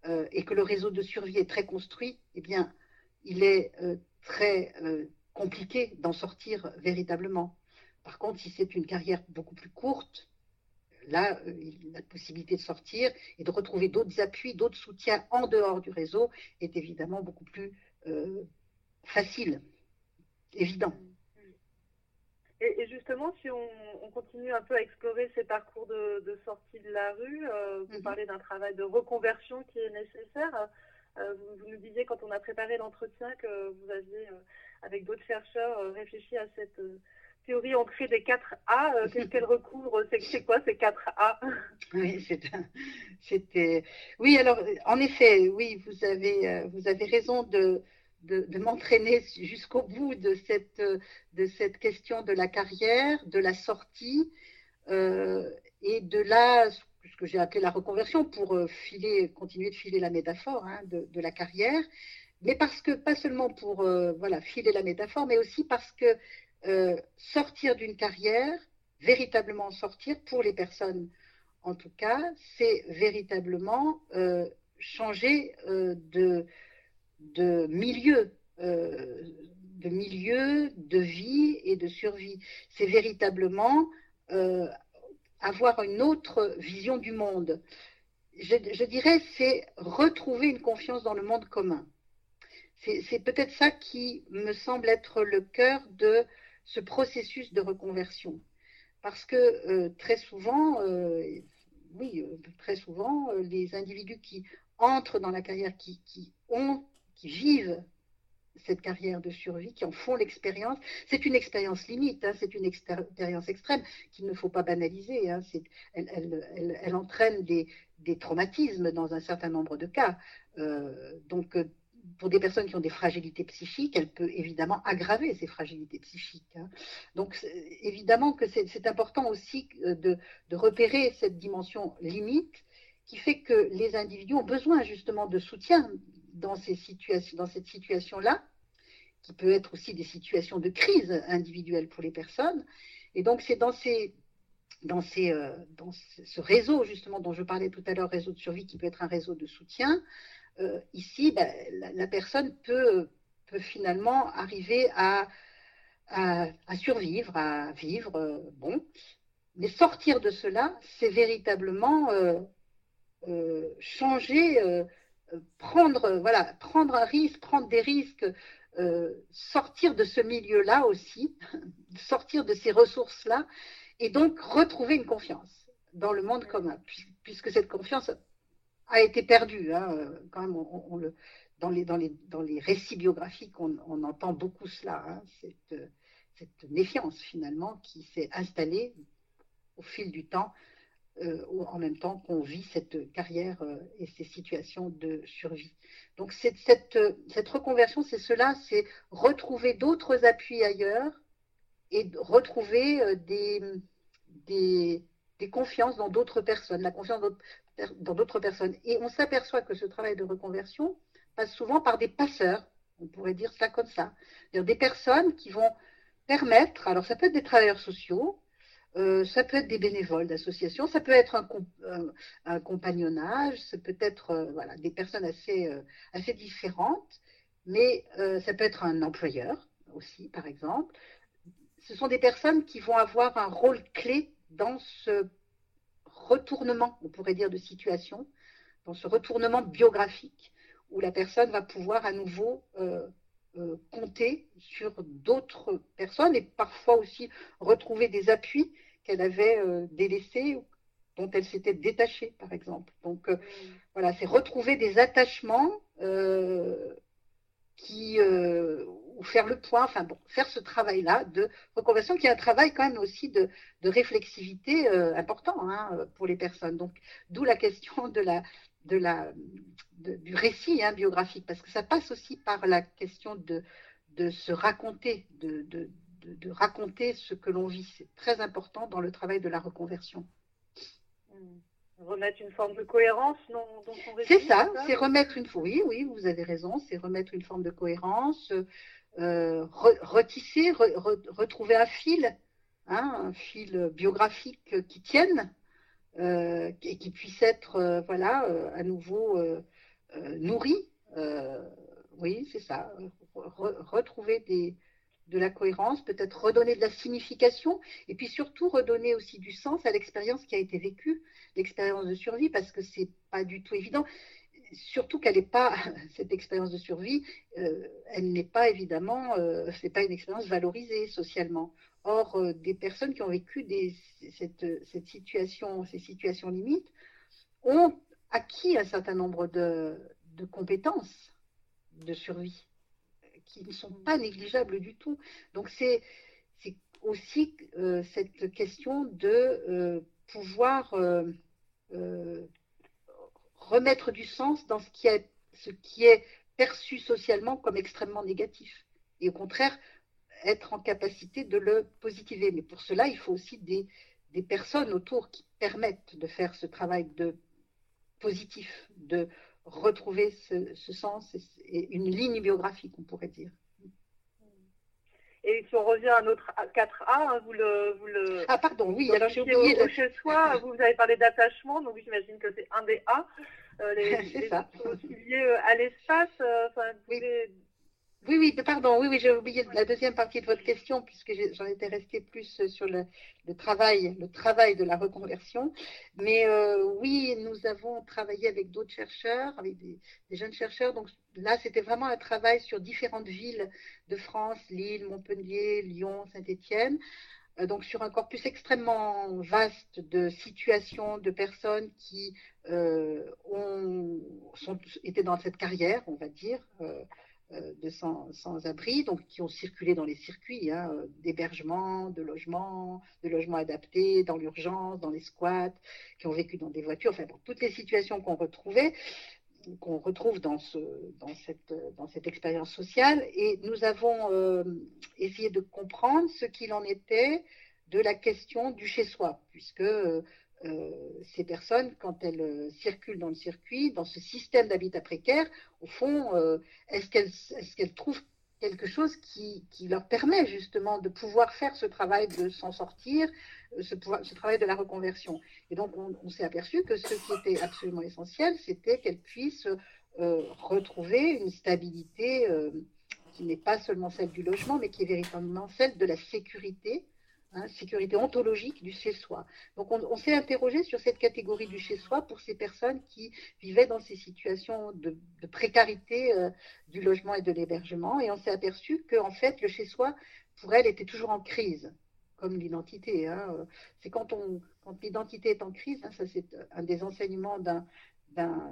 euh, et que le réseau de survie est très construit, eh bien, il est euh, très euh, compliqué d'en sortir véritablement. Par contre, si c'est une carrière beaucoup plus courte, là, la possibilité de sortir et de retrouver d'autres appuis, d'autres soutiens en dehors du réseau est évidemment beaucoup plus facile, évident. Et, justement, si on, continue un peu à explorer ces parcours de, sortie de la rue, euh, vous mhm. parlez d'un travail de reconversion qui est nécessaire. Euh, vous, nous disiez quand on a préparé l'entretien que vous aviez, euh, avec d'autres chercheurs, réfléchi à cette théorie ancrée des 4 A, qu'est-ce qu'elle recouvre? C'est quoi ces 4 A? Oui, c'était. Oui, alors, en effet, oui, vous avez, vous avez raison de, de, m'entraîner jusqu'au bout de cette, question de la carrière, de la sortie et de la, ce que j'ai appelé la reconversion pour filer, continuer de filer la métaphore hein, de, la carrière. Mais parce que, pas seulement pour euh, voilà, filer la métaphore, mais aussi parce que euh, sortir d'une carrière, véritablement sortir pour les personnes en tout cas, c'est véritablement euh, changer de, de milieu, de milieu, de vie et de survie. C'est véritablement avoir une autre vision du monde. Je, dirais, c'est retrouver une confiance dans le monde commun. C'est peut-être ça qui me semble être le cœur de ce processus de reconversion. Parce que euh, très souvent, euh, oui, euh, très souvent, les individus qui entrent dans la carrière, qui, ont, qui vivent cette carrière de survie, qui en font l'expérience. C'est une expérience limite, hein, c'est une expérience extrême qu'il ne faut pas banaliser. Hein, elle, entraîne des, traumatismes dans un certain nombre de cas. donc, pour des personnes qui ont des fragilités psychiques, elle peut évidemment aggraver ces fragilités psychiques. Hein. Donc évidemment que c'est important aussi euh, de, repérer cette dimension limite qui fait que les individus ont besoin justement de soutien dans, ces situations, dans cette situation-là, qui peut être aussi des situations de crise individuelle pour les personnes. Et donc c'est dans ces dans, ces, euh, dans ce réseau justement dont je parlais tout à l'heure, réseau de survie qui peut être un réseau de soutien, euh, ici, ben, la, personne peut, peut, finalement arriver à, à, survivre, à vivre. Euh, bon. Mais sortir de cela, c'est véritablement changer, prendre, voilà, prendre un risque, prendre des risques, sortir de ce milieu-là aussi, sortir de ces ressources-là, et donc retrouver une confiance dans le monde commun, puisque cette confiance a été perdu. Hein, euh, quand même, on, le, dans, les, dans, les, dans, les, récits biographiques, on, entend beaucoup cela, hein, cette, cette, méfiance finalement qui s'est installée au fil du temps, euh, en même temps qu'on vit cette carrière euh, et ces situations de survie. Donc cette, cette, reconversion, c'est cela, c'est retrouver d'autres appuis ailleurs et retrouver des, des, des confiances dans d'autres personnes, la confiance dans d'autres personnes. Et on s'aperçoit que ce travail de reconversion passe souvent par des passeurs, on pourrait dire ça comme ça. Des personnes qui vont permettre, alors ça peut être des travailleurs sociaux, euh, ça peut être des bénévoles d'associations, ça peut être un, un, compagnonnage, ça peut être euh, voilà, des personnes assez, euh, assez différentes, mais ça peut être un employeur aussi, par exemple. Ce sont des personnes qui vont avoir un rôle clé dans ce retournement, on pourrait dire, de situation, dans ce retournement biographique, où la personne va pouvoir à nouveau euh, euh, compter sur d'autres personnes et parfois aussi retrouver des appuis qu'elle avait euh, délaissés, dont elle s'était détachée, par exemple. Donc mm. voilà, c'est retrouver des attachements qui, ou faire le point, enfin bon, faire ce travail-là de reconversion qui est un travail quand même aussi de, réflexivité euh, important hein, pour les personnes. Donc, d'où la question de la, de la, du récit hein, biographique, parce que ça passe aussi par la question de, de se raconter, de, de, de raconter ce que l'on vit. C'est très important dans le travail de la reconversion. Mmh remettre une forme de cohérence dans, son récit. C'est ça, c'est remettre une oui, oui, vous avez raison, c'est remettre une forme de cohérence, euh, retisser, retrouver un fil, hein, un fil biographique qui tienne euh, et qui puisse être euh, voilà, à nouveau nourri. oui, c'est ça. retrouver de la cohérence, peut-être redonner de la signification, et puis surtout redonner aussi du sens à l'expérience qui a été vécue, l'expérience de survie, parce que c'est pas du tout évident surtout qu'elle n'est pas, cette expérience de survie, euh, elle n'est pas évidemment, euh, c'est pas une expérience valorisée socialement. Or, euh, des personnes qui ont vécu des, cette, cette, situation, ces situations limites, ont acquis un certain nombre de, de compétences de survie qui ne sont pas négligeables du tout. Donc, c'est aussi cette question de pouvoir remettre du sens dans ce qui, est, ce qui est perçu socialement comme extrêmement négatif. Et au contraire, être en capacité de le positiver. Mais pour cela, il faut aussi des, des personnes autour qui permettent de faire ce travail de positif, de retrouver ce, sens et, une ligne biographique, on pourrait dire. Et si on revient à notre 4A, hein, vous, le, vous le. Ah, pardon, oui, alors j'ai oublié. Au, chez soi, vous avez parlé d'attachement, donc j'imagine que c'est un des A. Euh, les, les ça. aussi liés à l'espace. Euh, oui. Oui, oui, pardon, oui, oui, j'ai oublié la deuxième partie de votre question puisque j'en étais restée plus sur le, travail, le travail de la reconversion. Mais euh, oui, nous avons travaillé avec d'autres chercheurs, avec des, jeunes chercheurs. Donc là, c'était vraiment un travail sur différentes villes de France, Lille, Montpellier, Lyon, Saint-Étienne. Euh, donc sur un corpus extrêmement vaste de situations, de personnes qui euh, ont, étaient dans cette carrière, on va dire. Euh, de sans-abri, donc qui ont circulé dans les circuits hein, d'hébergement, de logement, de logement adapté, dans l'urgence, dans les squats, qui ont vécu dans des voitures, enfin toutes les situations qu'on retrouvait, qu'on retrouve dans, ce, dans, cette, dans cette expérience sociale. Et nous avons euh, essayé de comprendre ce qu'il en était de la question du chez-soi, puisque euh, euh, ces personnes, quand elles euh, circulent dans le circuit, dans ce système d'habitat précaire, au fond, euh, est-ce qu'elles trouvent quelque chose qui, leur permet justement de pouvoir faire ce travail de s'en sortir, ce, travail de la reconversion? Et donc, on, s'est aperçu que ce qui était absolument essentiel, c'était qu'elles puissent retrouver une stabilité qui n'est pas seulement celle du logement, mais qui est véritablement celle de la sécurité Hein, sécurité ontologique du chez-soi. Donc on, s'est interrogé sur cette catégorie du chez-soi pour ces personnes qui vivaient dans ces situations de, précarité euh, du logement et de l'hébergement et on s'est aperçu que en fait le chez-soi pour elles était toujours en crise comme l'identité. Hein. C'est quand, l'identité est en crise, hein, ça c'est un des enseignements d'un,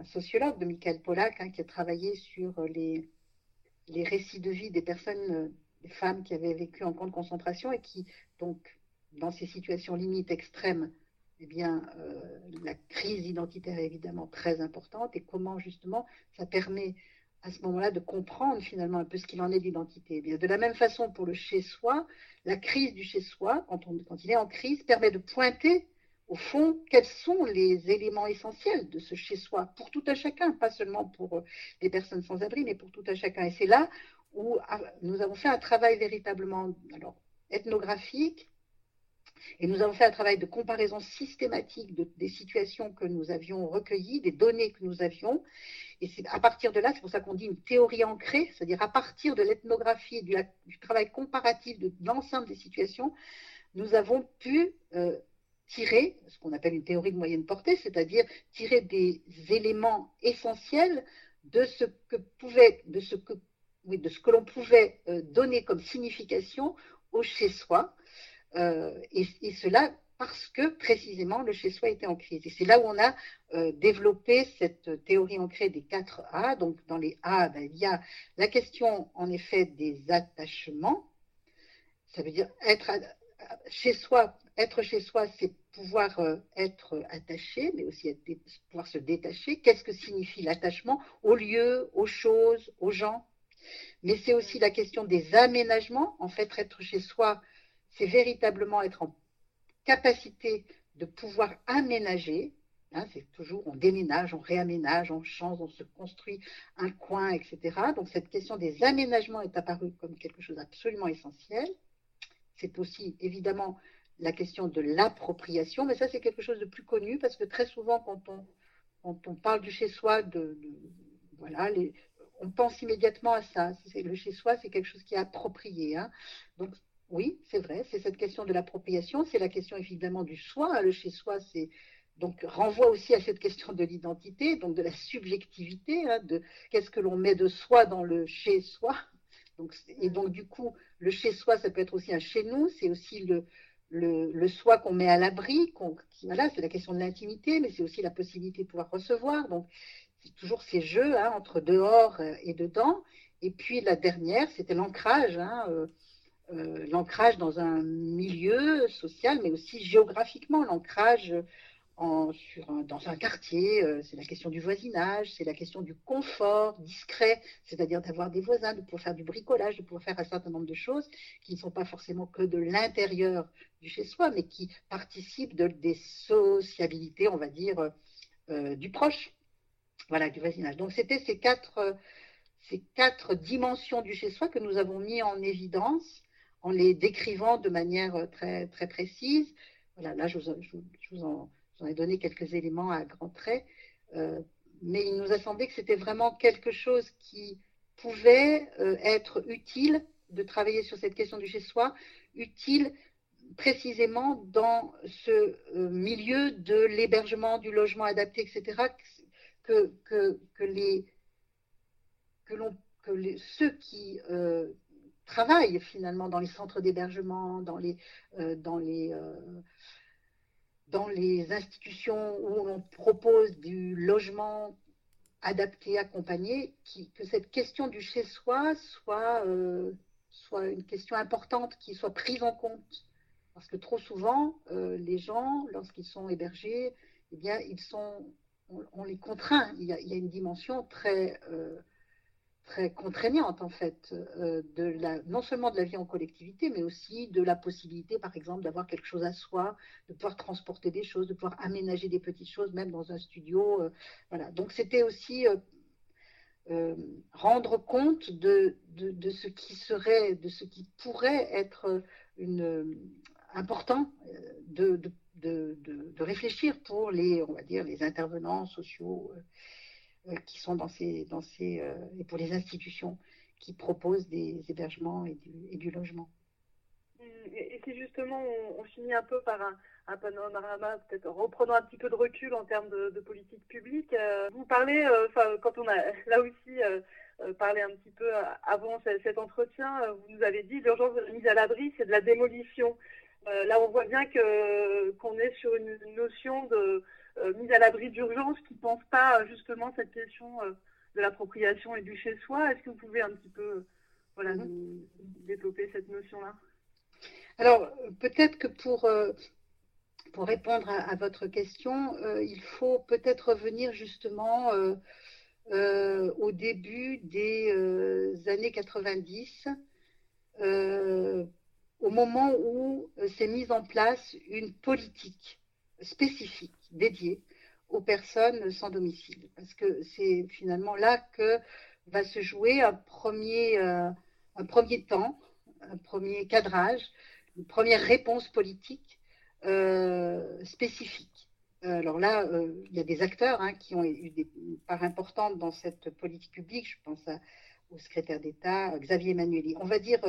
sociologue, de Michael Pollack, qui a travaillé sur les, les récits de vie des personnes des femmes qui avaient vécu en camp de concentration et qui, donc, dans ces situations limites extrêmes, eh bien, euh, la crise identitaire est évidemment très importante et comment justement ça permet à ce moment-là de comprendre finalement un peu ce qu'il en est d'identité. Eh de la même façon pour le chez-soi, la crise du chez-soi, quand, quand il est en crise, permet de pointer au fond, quels sont les éléments essentiels de ce chez-soi pour tout à chacun, pas seulement pour euh, les personnes sans abri, mais pour tout à chacun. Et c'est là où ah, nous avons fait un travail véritablement alors, ethnographique et nous avons fait un travail de comparaison systématique des situations que nous avions recueillies, des données que nous avions. Et c'est à partir de là, c'est pour ça qu'on dit une théorie ancrée, c'est-à-dire à partir de l'ethnographie, du, du, travail comparatif de, l'ensemble des situations, nous avons pu euh, tirer ce qu'on appelle une théorie de moyenne portée, c'est-à-dire tirer des éléments essentiels de ce que pouvait, de ce que oui, de ce que l'on pouvait euh, donner comme signification au chez-soi, euh, et, cela parce que précisément le chez-soi était en crise. Et c'est là où on a euh, développé cette théorie ancrée des quatre A. Donc dans les A, ben, il y a la question en effet des attachements. Ça veut dire être chez soi. Être chez soi, c'est pouvoir être attaché, mais aussi pouvoir se détacher. Qu'est-ce que signifie l'attachement au lieu, aux choses, aux gens? Mais c'est aussi la question des aménagements. En fait, être chez soi, c'est véritablement être en capacité de pouvoir aménager. Hein, c'est toujours, on déménage, on réaménage, on change, on se construit un coin, etc. Donc cette question des aménagements est apparue comme quelque chose d'absolument essentiel. C'est aussi évidemment la question de l'appropriation, mais ça c'est quelque chose de plus connu parce que très souvent quand on, parle du chez soi, de, voilà, les, on pense immédiatement à ça. Le chez-soi, c'est quelque chose qui est approprié. Hein. Donc, oui, c'est vrai, c'est cette question de l'appropriation, c'est la question évidemment du soi. Le chez-soi, c'est donc renvoie aussi à cette question de l'identité, donc de la subjectivité, hein, de qu'est-ce que l'on met de soi dans le chez-soi. Et donc, du coup, le chez-soi, ça peut être aussi un chez-nous, c'est aussi le, soi qu'on met à l'abri, voilà, c'est la question de l'intimité, mais c'est aussi la possibilité de pouvoir recevoir. Toujours ces jeux hein, entre dehors et dedans. Et puis la dernière, c'était l'ancrage. Hein, euh, l'ancrage dans un milieu social, mais aussi géographiquement, l'ancrage dans un quartier, euh, c'est la question du voisinage, c'est la question du confort discret, c'est-à-dire d'avoir des voisins, de pouvoir faire du bricolage, de pouvoir faire un certain nombre de choses qui ne sont pas forcément que de l'intérieur du chez-soi, mais qui participent de, des sociabilités, on va dire, euh, du proche, voilà, du voisinage. Donc c'était ces quatre, ces quatre dimensions du chez-soi que nous avons mis en évidence en les décrivant de manière très, très précise. Voilà, là, je vous en ai donné quelques éléments à grands traits, euh, mais il nous a semblé que c'était vraiment quelque chose qui pouvait euh, être utile de travailler sur cette question du chez-soi, utile précisément dans ce euh, milieu de l'hébergement, du logement adapté, etc., que, que, les, que, que les, ceux qui travaillent finalement dans les centres d'hébergement, dans les, dans les dans les institutions où on propose du logement adapté, accompagné, que cette question du chez-soi soit, euh, soit une question importante, qui soit prise en compte. Parce que trop souvent, euh, les gens, lorsqu'ils sont hébergés, eh bien, ils sont, on, les contraint. Il y, a, une dimension très, euh, très contraignante en fait, euh, de la, non seulement de la vie en collectivité, mais aussi de la possibilité, par exemple, d'avoir quelque chose à soi, de pouvoir transporter des choses, de pouvoir aménager des petites choses, même dans un studio. Euh. Donc c'était aussi rendre compte de, ce qui serait, de ce qui pourrait être important de, réfléchir pour les, on va dire, les intervenants sociaux euh, qui sont dans ces, dans ces euh, et pour les institutions qui proposent des hébergements et du, et du logement. Mmh, et, si justement on, finit un peu par un, un panorama, peut-être reprenant un petit peu de recul en termes de, politique publique, euh, vous parlez, quand on a là aussi parlé un petit peu avant cet, entretien, vous nous avez dit l'urgence de la mise à l'abri, c'est de la démolition. Là, on voit bien que qu'on est sur une notion de euh, mise à l'abri d'urgence qui ne pensent pas euh, justement cette question euh, de l'appropriation et du chez-soi. Est-ce que vous pouvez un petit peu voilà, mhm. développer cette notion-là? Alors, peut-être que pour, pour répondre à, votre question, il faut peut-être revenir justement au début des années 90, au moment où s'est mise en place une politique spécifique dédié aux personnes sans domicile. Parce que c'est finalement là que va se jouer un premier, euh, un premier temps, un premier cadrage, une première réponse politique euh, spécifique. Alors là, euh, il y a des acteurs hein, qui ont eu des parts importantes dans cette politique publique. Je pense au secrétaire d'État, Xavier Emmanueli. On va dire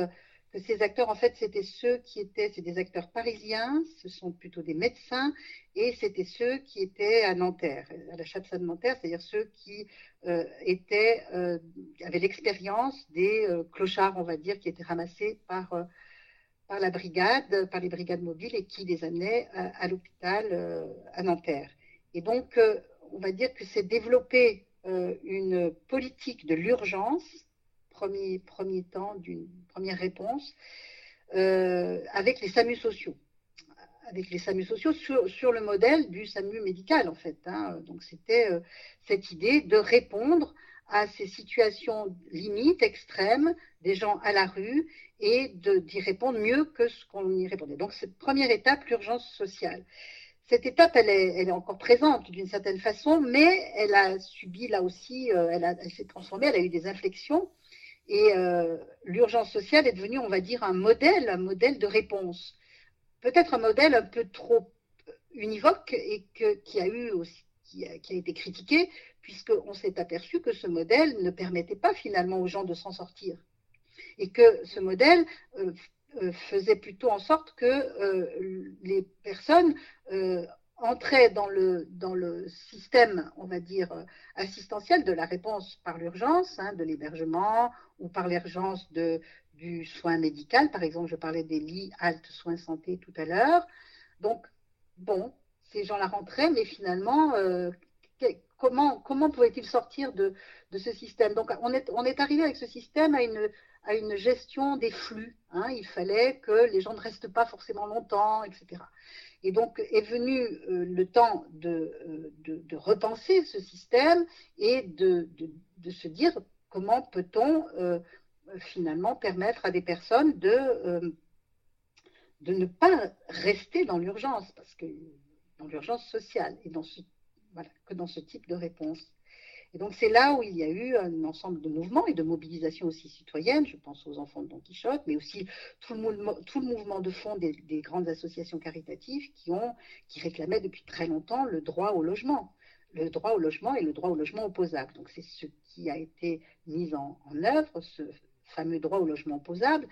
que ces acteurs, en fait, c'était ceux qui étaient, c'est des acteurs parisiens, ce sont plutôt des médecins, et c'était ceux qui étaient à Nanterre, à la Chapsa de Nanterre, c'est-à-dire ceux qui euh, étaient, euh, avaient l'expérience des euh, clochards, on va dire, qui étaient ramassés par, par la brigade, par les brigades mobiles, et qui les amenaient à, l'hôpital à Nanterre. Et donc, on va dire que c'est développer une politique de l'urgence premier, premier temps, d'une première réponse, euh, avec les SAMU sociaux. Avec les SAMU sociaux sur, le modèle du SAMU médical, en fait. Hein. Donc, c'était euh, cette idée de répondre à ces situations limites, extrêmes, des gens à la rue, et d'y répondre mieux que ce qu'on y répondait. Donc, cette première étape, l'urgence sociale. Cette étape, elle est, elle est encore présente d'une certaine façon, mais elle a subi là aussi, euh, elle, elle s'est transformée, elle a eu des inflexions. Et euh, l'urgence sociale est devenue, on va dire, un modèle, un modèle de réponse. Peut-être un modèle un peu trop univoque et qui a été critiqué, puisqu'on s'est aperçu que ce modèle ne permettait pas finalement aux gens de s'en sortir. Et que ce modèle euh, euh, faisait plutôt en sorte que les personnes entrer dans le, dans le système, on va dire, assistentiel de la réponse par l'urgence, hein, de l'hébergement ou par l'urgence du soin médical. Par exemple, je parlais des lits halte soins santé tout à l'heure. Donc, bon, ces gens-là rentraient, mais finalement, euh, comment, comment pouvait-il sortir de, de, ce système? Donc, on est, on est arrivé avec ce système à une, à une gestion des flux. Hein. Il fallait que les gens ne restent pas forcément longtemps, etc. Et donc est venu euh, le temps de, euh, de, repenser ce système et de, se dire comment peut-on euh, finalement permettre à des personnes de, de ne pas rester dans l'urgence, parce que dans l'urgence sociale et dans ce, voilà, que dans ce type de réponse. Et donc c'est là où il y a eu un ensemble de mouvements et de mobilisations aussi citoyennes, je pense aux enfants de Don Quichotte, mais aussi tout le mouvement, de fond des, des, grandes associations caritatives qui, ont, qui réclamaient depuis très longtemps le droit au logement. Le droit au logement et le droit au logement opposable. Donc c'est ce qui a été mis en, œuvre, ce fameux droit au logement opposable,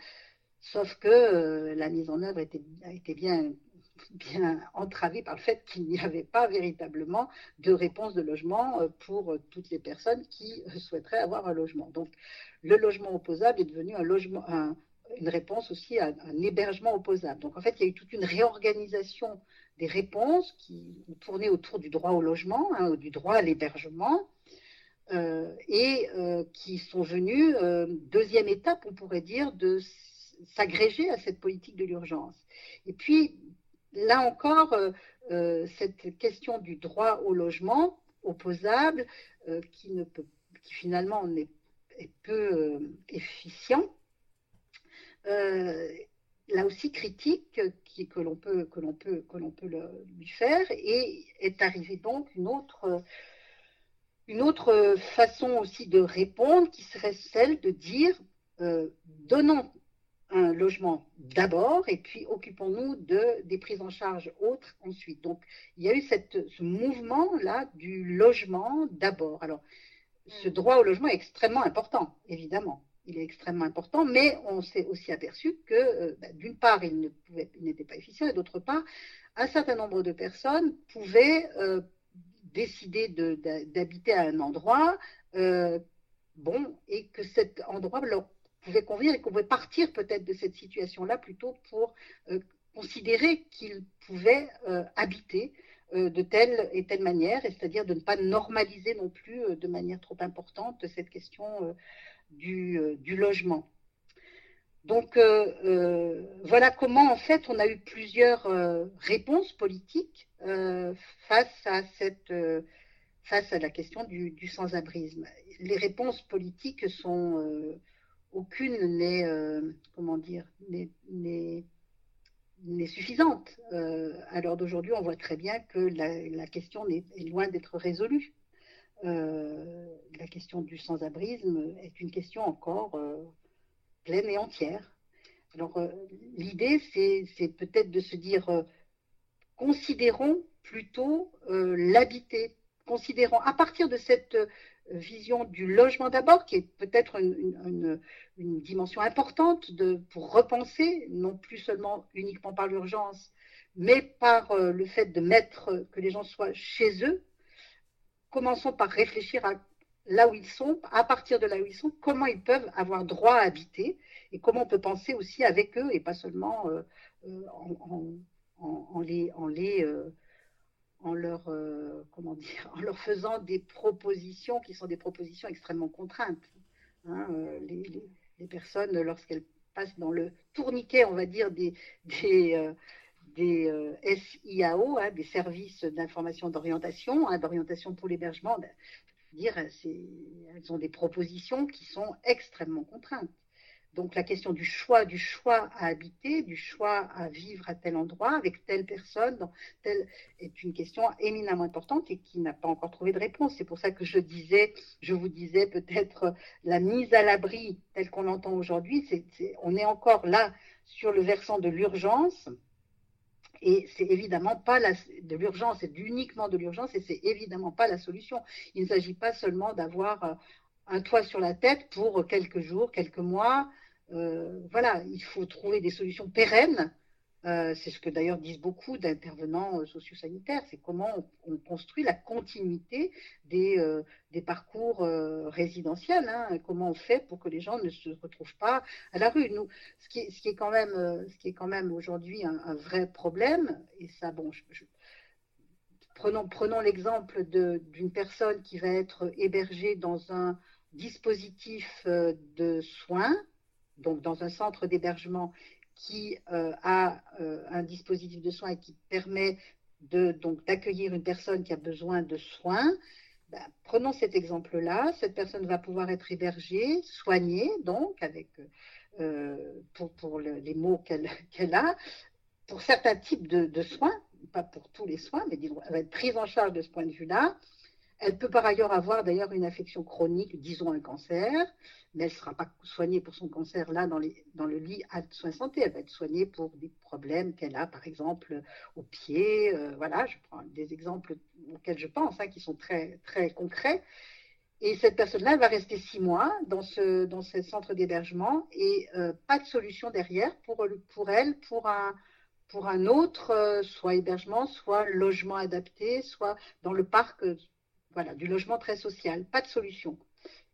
sauf que euh, la mise en œuvre a été bien bien entravé par le fait qu'il n'y avait pas véritablement de réponse de logement euh, pour euh, toutes les personnes qui euh, souhaiteraient avoir un logement. Donc, le logement opposable est devenu un logement, un, une réponse aussi à un hébergement opposable. Donc, en fait, il y a eu toute une réorganisation des réponses qui tourné autour du droit au logement, hein, du droit à l'hébergement, et qui sont venus, euh, deuxième étape, on pourrait dire, de s'agréger à cette politique de l'urgence. Et puis, là encore, euh, euh, cette question du droit au logement opposable, euh, qui, finalement est, peu efficient, là aussi critique que l'on peut, lui faire, et est arrivée donc une autre, façon aussi de répondre qui serait celle de dire donnons un logement d'abord et puis occupons-nous de, des prises en charge autres ensuite. Donc il y a eu cette, ce mouvement-là du logement d'abord. Alors ce droit au logement est extrêmement important, évidemment. Il est extrêmement important, mais on s'est aussi aperçu que euh, bah, d'une part, il ne pouvait, il n'était pas efficient et d'autre part, un certain nombre de personnes pouvaient euh, décider de, d'habiter à un endroit, euh, bon, et que cet endroit leur pouvait convenir et qu'on pouvait partir peut-être de cette situation-là plutôt pour euh, considérer qu'ils pouvaient euh, habiter euh, de telle et telle manière, et c'est-à-dire de ne pas normaliser non plus de manière trop importante cette question du, logement. Donc voilà comment en fait on a eu plusieurs réponses politiques face à cette face à la question du sans-abrisme. Les réponses politiques sont aucune n'est, euh, comment dire, n'est suffisante. Euh, à l'heure d'aujourd'hui, on voit très bien que la, question est, loin d'être résolue. Euh, la question du sans-abrisme est une question encore pleine et entière. Alors, l'idée, c'est peut-être de se dire, considérons plutôt l'habiter, considérons à partir de cette vision du logement d'abord, qui est peut-être une, dimension importante de, pour repenser, non plus seulement uniquement par l'urgence, mais par euh, le fait de mettre que les gens soient chez eux. Commençons par réfléchir à là où ils sont, à partir de là où ils sont, comment ils peuvent avoir droit à habiter et comment on peut penser aussi avec eux et pas seulement euh, euh en, les, euh, en leur, euh, comment dire, en leur faisant des propositions qui sont des propositions extrêmement contraintes. Hein, euh, les, les, personnes, lorsqu'elles passent dans le tourniquet, on va dire, des, des, euh, des SIAO, hein, des services d'information d'orientation, hein, d'orientation pour l'hébergement, ben, elles ont des propositions qui sont extrêmement contraintes. Donc la question du choix, du choix à habiter, du choix à vivre à tel endroit, avec telle personne, est une question éminemment importante et qui n'a pas encore trouvé de réponse. C'est pour ça que je disais, je vous disais peut-être la mise à l'abri telle qu'on l'entend aujourd'hui, on est encore là sur le versant de l'urgence. Et c'est évidemment pas de l'urgence, c'est uniquement de l'urgence et c'est évidemment pas la solution. Il ne s'agit pas seulement d'avoir un toit sur la tête pour quelques jours, quelques mois, euh, voilà, il faut trouver des solutions pérennes. Euh, c'est ce que d'ailleurs disent beaucoup d'intervenants euh, sociosanitaires, c'est comment on, on, construit la continuité des, euh, parcours euh, résidentiels, hein, comment on fait pour que les gens ne se retrouvent pas à la rue. Ce qui est, quand même, aujourd'hui un, vrai problème, et ça, bon, prenons l'exemple d'une personne qui va être hébergée dans un dispositif de soins, donc dans un centre d'hébergement qui a un dispositif de soins qui permet donc d'accueillir une personne qui a besoin de soins, ben, prenons cet exemple-là. Cette personne va pouvoir être hébergée, soignée, donc avec euh, pour, les mots qu'elle a, pour certains types de, soins, pas pour tous les soins, mais elle va être prise en charge de ce point de vue-là. Elle peut par ailleurs avoir d'ailleurs une affection chronique, disons un cancer, mais elle ne sera pas soignée pour son cancer là dans, le lit à soins santé. Elle va être soignée pour des problèmes qu'elle a, par exemple, au pied. Euh, voilà, je prends des exemples auxquels je pense, hein, qui sont très, concrets. Et cette personne-là va rester six mois dans ce, centre d'hébergement et euh, pas de solution derrière pour, elle, pour un, pour un autre, euh, soit hébergement, soit logement adapté, soit dans le parc voilà, du logement très social. Pas de solution.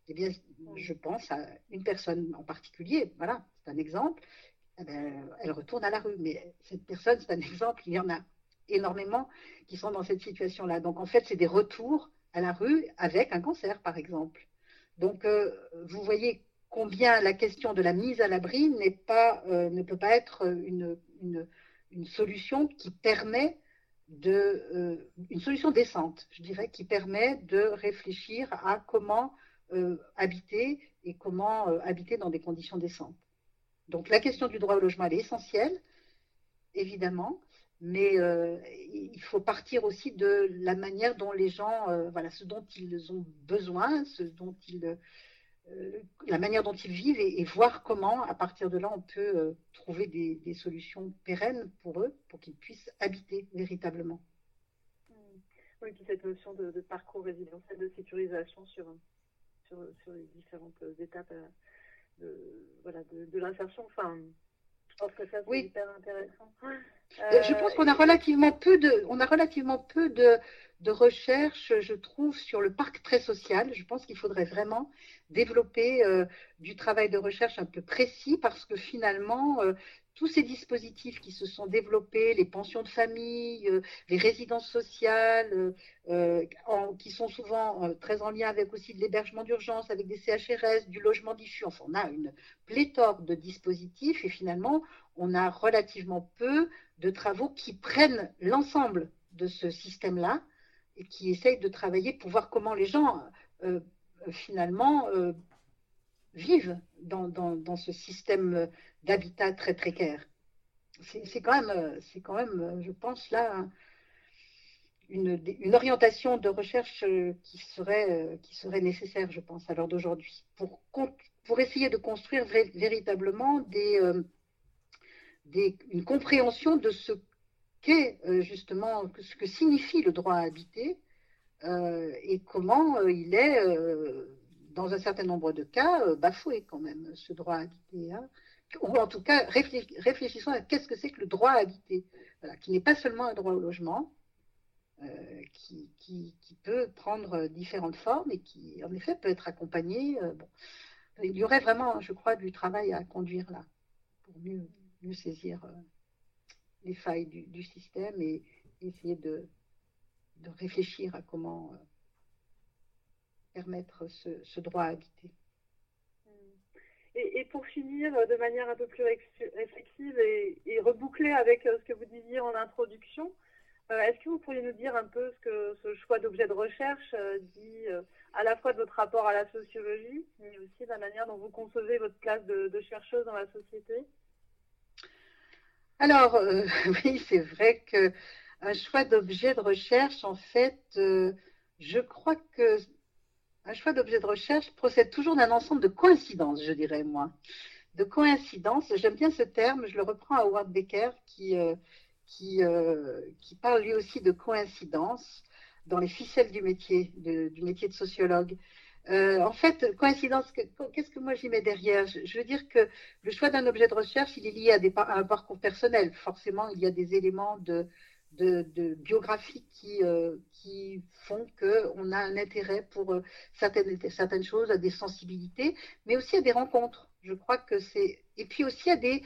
Eh bien, je pense à une personne en particulier, voilà, c'est un exemple, eh ben, elle retourne à la rue. Mais cette personne, c'est un exemple, il y en a énormément qui sont dans cette situation-là. Donc, en fait, c'est des retours à la rue avec un cancer, par exemple. Donc, euh, vous voyez combien la question de la mise à l'abri n'est pas, euh, ne peut pas être une, solution qui permet de, euh, une solution décente, je dirais, qui permet de réfléchir à comment euh, habiter et comment euh, habiter dans des conditions décentes. Donc la question du droit au logement, elle est essentielle, évidemment, mais il faut partir aussi de la manière dont les gens, voilà, ce dont ils ont besoin, ce dont ils la manière dont ils vivent et, voir comment, à partir de là, on peut euh, trouver des, solutions pérennes pour eux, pour qu'ils puissent habiter véritablement. Mmh. Oui, puis cette notion de, parcours résidentiel, de sécurisation sur, sur, les différentes étapes euh, de, voilà, de, l'insertion. Je pense que ça, c'est hyper intéressant. je pense qu'on a relativement peu de, on a relativement peu de, de recherche, je trouve, sur le parc très social. Je pense qu'il faudrait vraiment développer euh, du travail de recherche un peu précis parce que finalement, euh, tous ces dispositifs qui se sont développés, les pensions de famille, euh, les résidences sociales, qui sont souvent très en lien avec aussi de l'hébergement d'urgence, avec des CHRS, du logement diffus, enfin, on a une pléthore de dispositifs et finalement, on a relativement peu de travaux qui prennent l'ensemble de ce système-là et qui essayent de travailler pour voir comment les gens finalement euh, vivent dans, ce système d'habitat très précaire. C'est quand même, je pense là, une, orientation de recherche qui serait, qui serait nécessaire, je pense, à l'heure d'aujourd'hui, pour, essayer de construire véritablement euh, une compréhension de ce qu'est euh, justement, ce que signifie le droit à habiter, euh, et comment euh, il est, euh, dans un certain nombre de cas, bafoué quand même, ce droit à habiter. Hein. Ou en tout cas, réfléchissons à qu'est-ce que c'est que le droit à habiter, qui n'est pas seulement un droit au logement, qui, qui, peut prendre différentes formes et qui, en effet, peut être accompagné. bon. Il y aurait vraiment, je crois, du travail à conduire là, pour mieux, saisir les failles du, système et essayer de, réfléchir à comment euh, permettre ce, droit à habiter. Hmm. Et, pour finir euh, de manière un peu plus réflexive et, reboucler avec euh, ce que vous disiez en introduction, est-ce que vous pourriez nous dire un peu ce que ce choix d'objet de recherche dit à la fois de votre rapport à la sociologie, mais aussi de la manière dont vous concevez votre place de, chercheuse dans la société? Alors, oui, c'est vrai que un choix d'objet de recherche, en fait, euh, je crois que un choix d'objet de recherche procède toujours d'un ensemble de coïncidences, je dirais moi. De coïncidences, j'aime bien ce terme, je le reprends à Howard Becker qui, euh, qui, euh, qui parle lui aussi de coïncidence dans les ficelles du métier, du métier de sociologue. en fait, coïncidence, qu'est-ce que moi j'y mets derrière? Je, veux dire que le choix d'un objet de recherche, il est lié à, des, à un parcours personnel. Forcément, il y a des éléments de, de, biographies qui, euh, qui font qu'on a un intérêt pour euh, certaines, certaines choses, à des sensibilités, mais aussi à des rencontres. Je crois que c'est. Et puis aussi à des,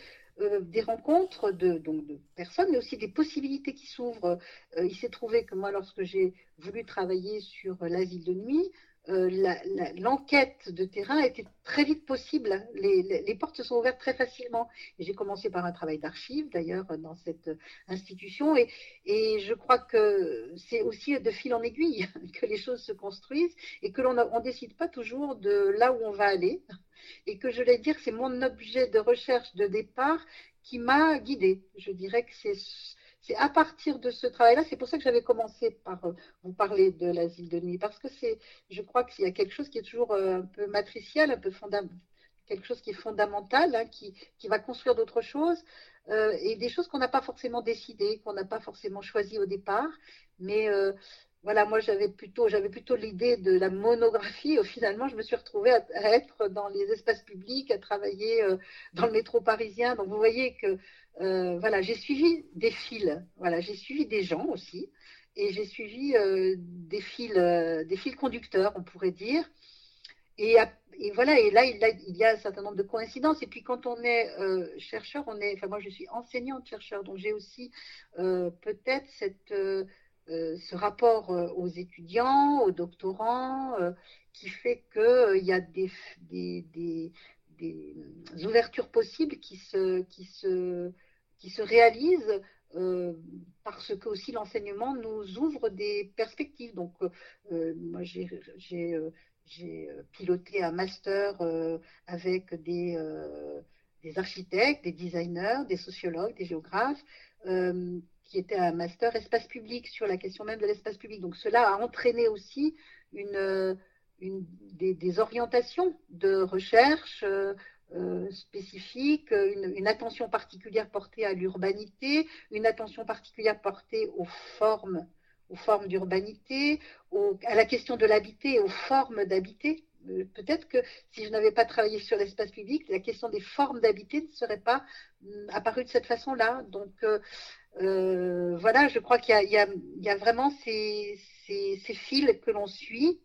des rencontres de, donc, de personnes, mais aussi des possibilités qui s'ouvrent. il s'est trouvé que moi, lorsque j'ai voulu travailler sur l'asile de nuit, euh, l'enquête de terrain était très vite possible. Les, portes se sont ouvertes très facilement. J'ai commencé par un travail d'archives, d'ailleurs, dans cette institution. Et, je crois que c'est aussi de fil en aiguille que les choses se construisent et que l'on ne décide pas toujours de là où on va aller. Et que je vais dire, c'est mon objet de recherche de départ qui m'a guidée. Je dirais que c'est c'est à partir de ce travail-là, c'est pour ça que j'avais commencé par euh, vous parler de l'asile de nuit, parce que c'est, je crois qu'il y a quelque chose qui est toujours euh, un peu matriciel, un peu fondamental, quelque chose qui est fondamental, hein, qui, va construire d'autres choses, euh, et des choses qu'on n'a pas forcément décidées, qu'on n'a pas forcément choisies au départ, voilà, moi j'avais plutôt, j'avais plutôt l'idée de la monographie. finalement, je me suis retrouvée à, être dans les espaces publics, à travailler euh, dans le métro parisien. Donc vous voyez que euh, voilà, j'ai suivi des fils. Voilà, j'ai suivi des gens aussi, et j'ai suivi euh, des fils, des fils conducteurs, on pourrait dire. Et, voilà, et là il, il, y a un certain nombre de coïncidences. Et puis quand on est chercheur, on est, enfin moi je suis enseignante chercheur, donc j'ai aussi peut-être cette ce rapport euh, aux étudiants, aux doctorants, euh, qui fait qu'il y a des, des, ouvertures possibles qui se, qui se, qui se réalisent parce que aussi l'enseignement nous ouvre des perspectives. Donc, moi, j'ai piloté un master avec des, des, architectes, des designers, des sociologues, des géographes, qui était un master espace public sur la question même de l'espace public. Donc cela a entraîné aussi une, une des, orientations de recherche euh, euh, spécifiques, une, attention particulière portée à l'urbanité, une attention particulière portée aux formes, aux formes d'urbanité, à la question de l'habiter, aux formes d'habiter. Euh, peut-être que si je n'avais pas travaillé sur l'espace public, la question des formes d'habiter ne serait pas hum, apparue de cette façon-là. Donc, euh, voilà, je crois qu'il y, a vraiment ces, fils que l'on suit.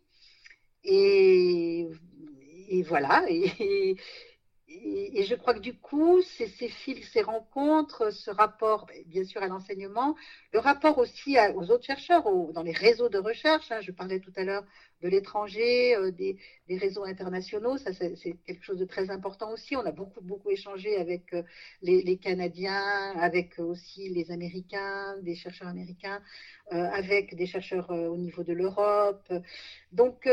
Et, voilà. Et, et, je crois que du coup, ces, ces fils, ces rencontres, ce rapport, ben, bien sûr, à l'enseignement, le rapport aussi aux autres chercheurs, dans les réseaux de recherche, hein, je parlais tout à l'heure de l'étranger, euh, des, réseaux internationaux. Ça, c'est quelque chose de très important aussi. On a beaucoup, beaucoup échangé avec euh, les, Canadiens, avec aussi les Américains, des chercheurs américains, euh, avec des chercheurs au niveau de l'Europe. Donc,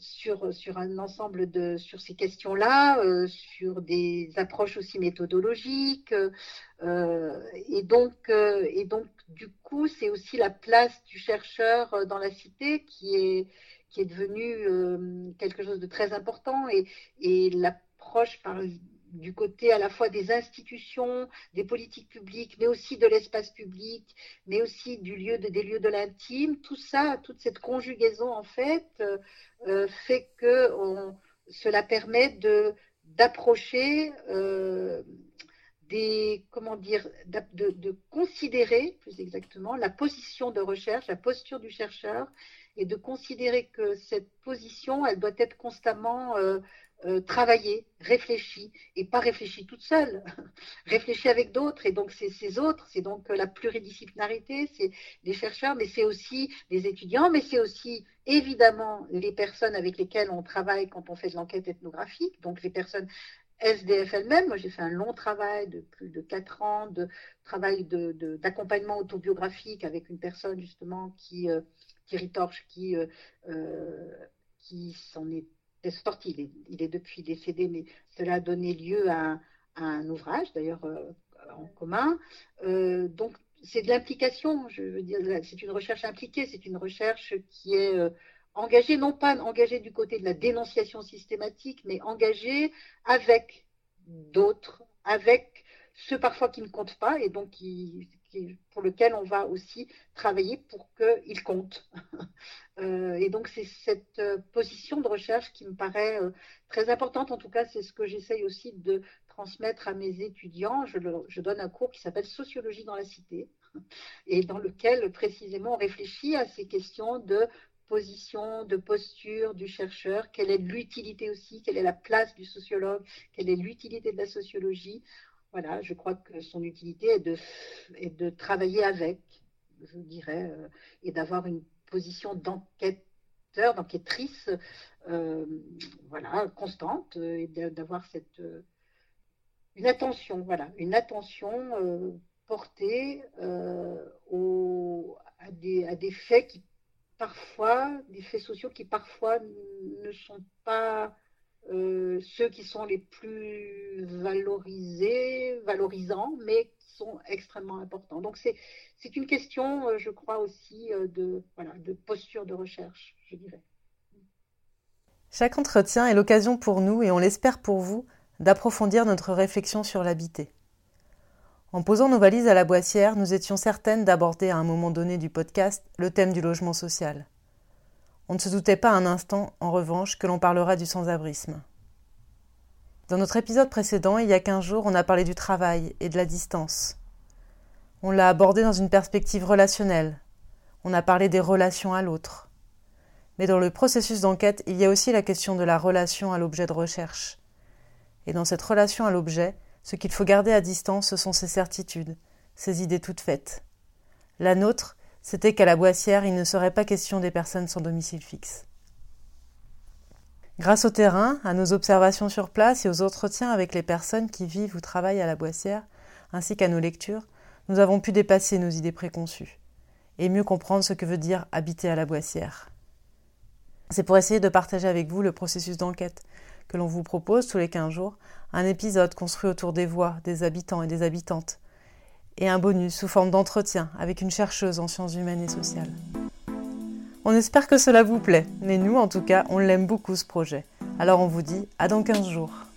sur, sur un ensemble de, sur ces questions-là, sur des approches aussi méthodologiques. et, donc, et donc, du coup, c'est aussi la place du chercheur dans la cité qui est qui est devenu euh, quelque chose de très important et, l'approche du côté à la fois des institutions, des politiques publiques, mais aussi de l'espace public, mais aussi du lieu de, des lieux de l'intime, tout ça, toute cette conjugaison en fait, euh, fait que cela permet de d'approcher euh, des comment dire de, considérer plus exactement la position de recherche, la posture du chercheur et de considérer que cette position, elle doit être constamment euh, euh, travaillée, réfléchie, et pas réfléchie toute seule, réfléchie avec d'autres, et donc c'est ces autres, c'est donc la pluridisciplinarité, c'est les chercheurs, mais c'est aussi les étudiants, mais c'est aussi évidemment les personnes avec lesquelles on travaille quand on fait de l'enquête ethnographique, donc les personnes SDF elles-mêmes. Moi, j'ai fait un long travail de plus de quatre ans de travail d'accompagnement autobiographique avec une personne justement qui, euh, Thierry Torche qui, euh, euh, qui s'en est sorti. Il est, depuis décédé, mais cela a donné lieu à, un ouvrage, d'ailleurs euh, en commun. donc, c'est de l'implication, je veux dire, c'est une recherche impliquée, c'est une recherche qui est engagée, non pas engagée du côté de la dénonciation systématique, mais engagée avec d'autres, avec ceux parfois qui ne comptent pas et donc qui, pour lequel on va aussi travailler pour qu'il compte. Euh, et donc c'est cette euh, position de recherche qui me paraît euh, très importante. En tout cas, c'est ce que j'essaye aussi de transmettre à mes étudiants. Je, je donne un cours qui s'appelle Sociologie dans la cité et dans lequel précisément on réfléchit à ces questions de position, de posture du chercheur, quelle est l'utilité aussi, quelle est la place du sociologue, quelle est l'utilité de la sociologie? Voilà, je crois que son utilité est de, travailler avec, je dirais, et d'avoir une position d'enquêteur, d'enquêtrice, voilà, constante, et d'avoir cette une attention, voilà, une attention portée à, à des faits qui parfois, des faits sociaux qui parfois ne sont pas euh, ceux qui sont les plus valorisés, valorisants, mais qui sont extrêmement importants. Donc c'est, c'est une question, euh, je crois aussi, euh, de, voilà, de posture de recherche, je dirais. Chaque entretien est l'occasion pour nous, et on l'espère pour vous, d'approfondir notre réflexion sur l'habité. En posant nos valises à la boissière, nous étions certaines d'aborder à un moment donné du podcast le thème du logement social. On ne se doutait pas un instant, en revanche, que l'on parlera du sans-abrisme. Dans notre épisode précédent, il y a quinze jours, on a parlé du travail et de la distance. On l'a abordé dans une perspective relationnelle. On a parlé des relations à l'autre. Mais dans le processus d'enquête, il y a aussi la question de la relation à l'objet de recherche. Et dans cette relation à l'objet, ce qu'il faut garder à distance, ce sont ses certitudes, ses idées toutes faites. La nôtre, c'était qu'à la Boissière, il ne serait pas question des personnes sans domicile fixe. Grâce au terrain, à nos observations sur place et aux entretiens avec les personnes qui vivent ou travaillent à la Boissière, ainsi qu'à nos lectures, nous avons pu dépasser nos idées préconçues et mieux comprendre ce que veut dire habiter à la Boissière. C'est pour essayer de partager avec vous le processus d'enquête que l'on vous propose tous les 15 jours un épisode construit autour des voix des habitants et des habitantes, et un bonus sous forme d'entretien avec une chercheuse en sciences humaines et sociales. On espère que cela vous plaît, mais nous en tout cas, on l'aime beaucoup ce projet. Alors on vous dit à dans 15 jours.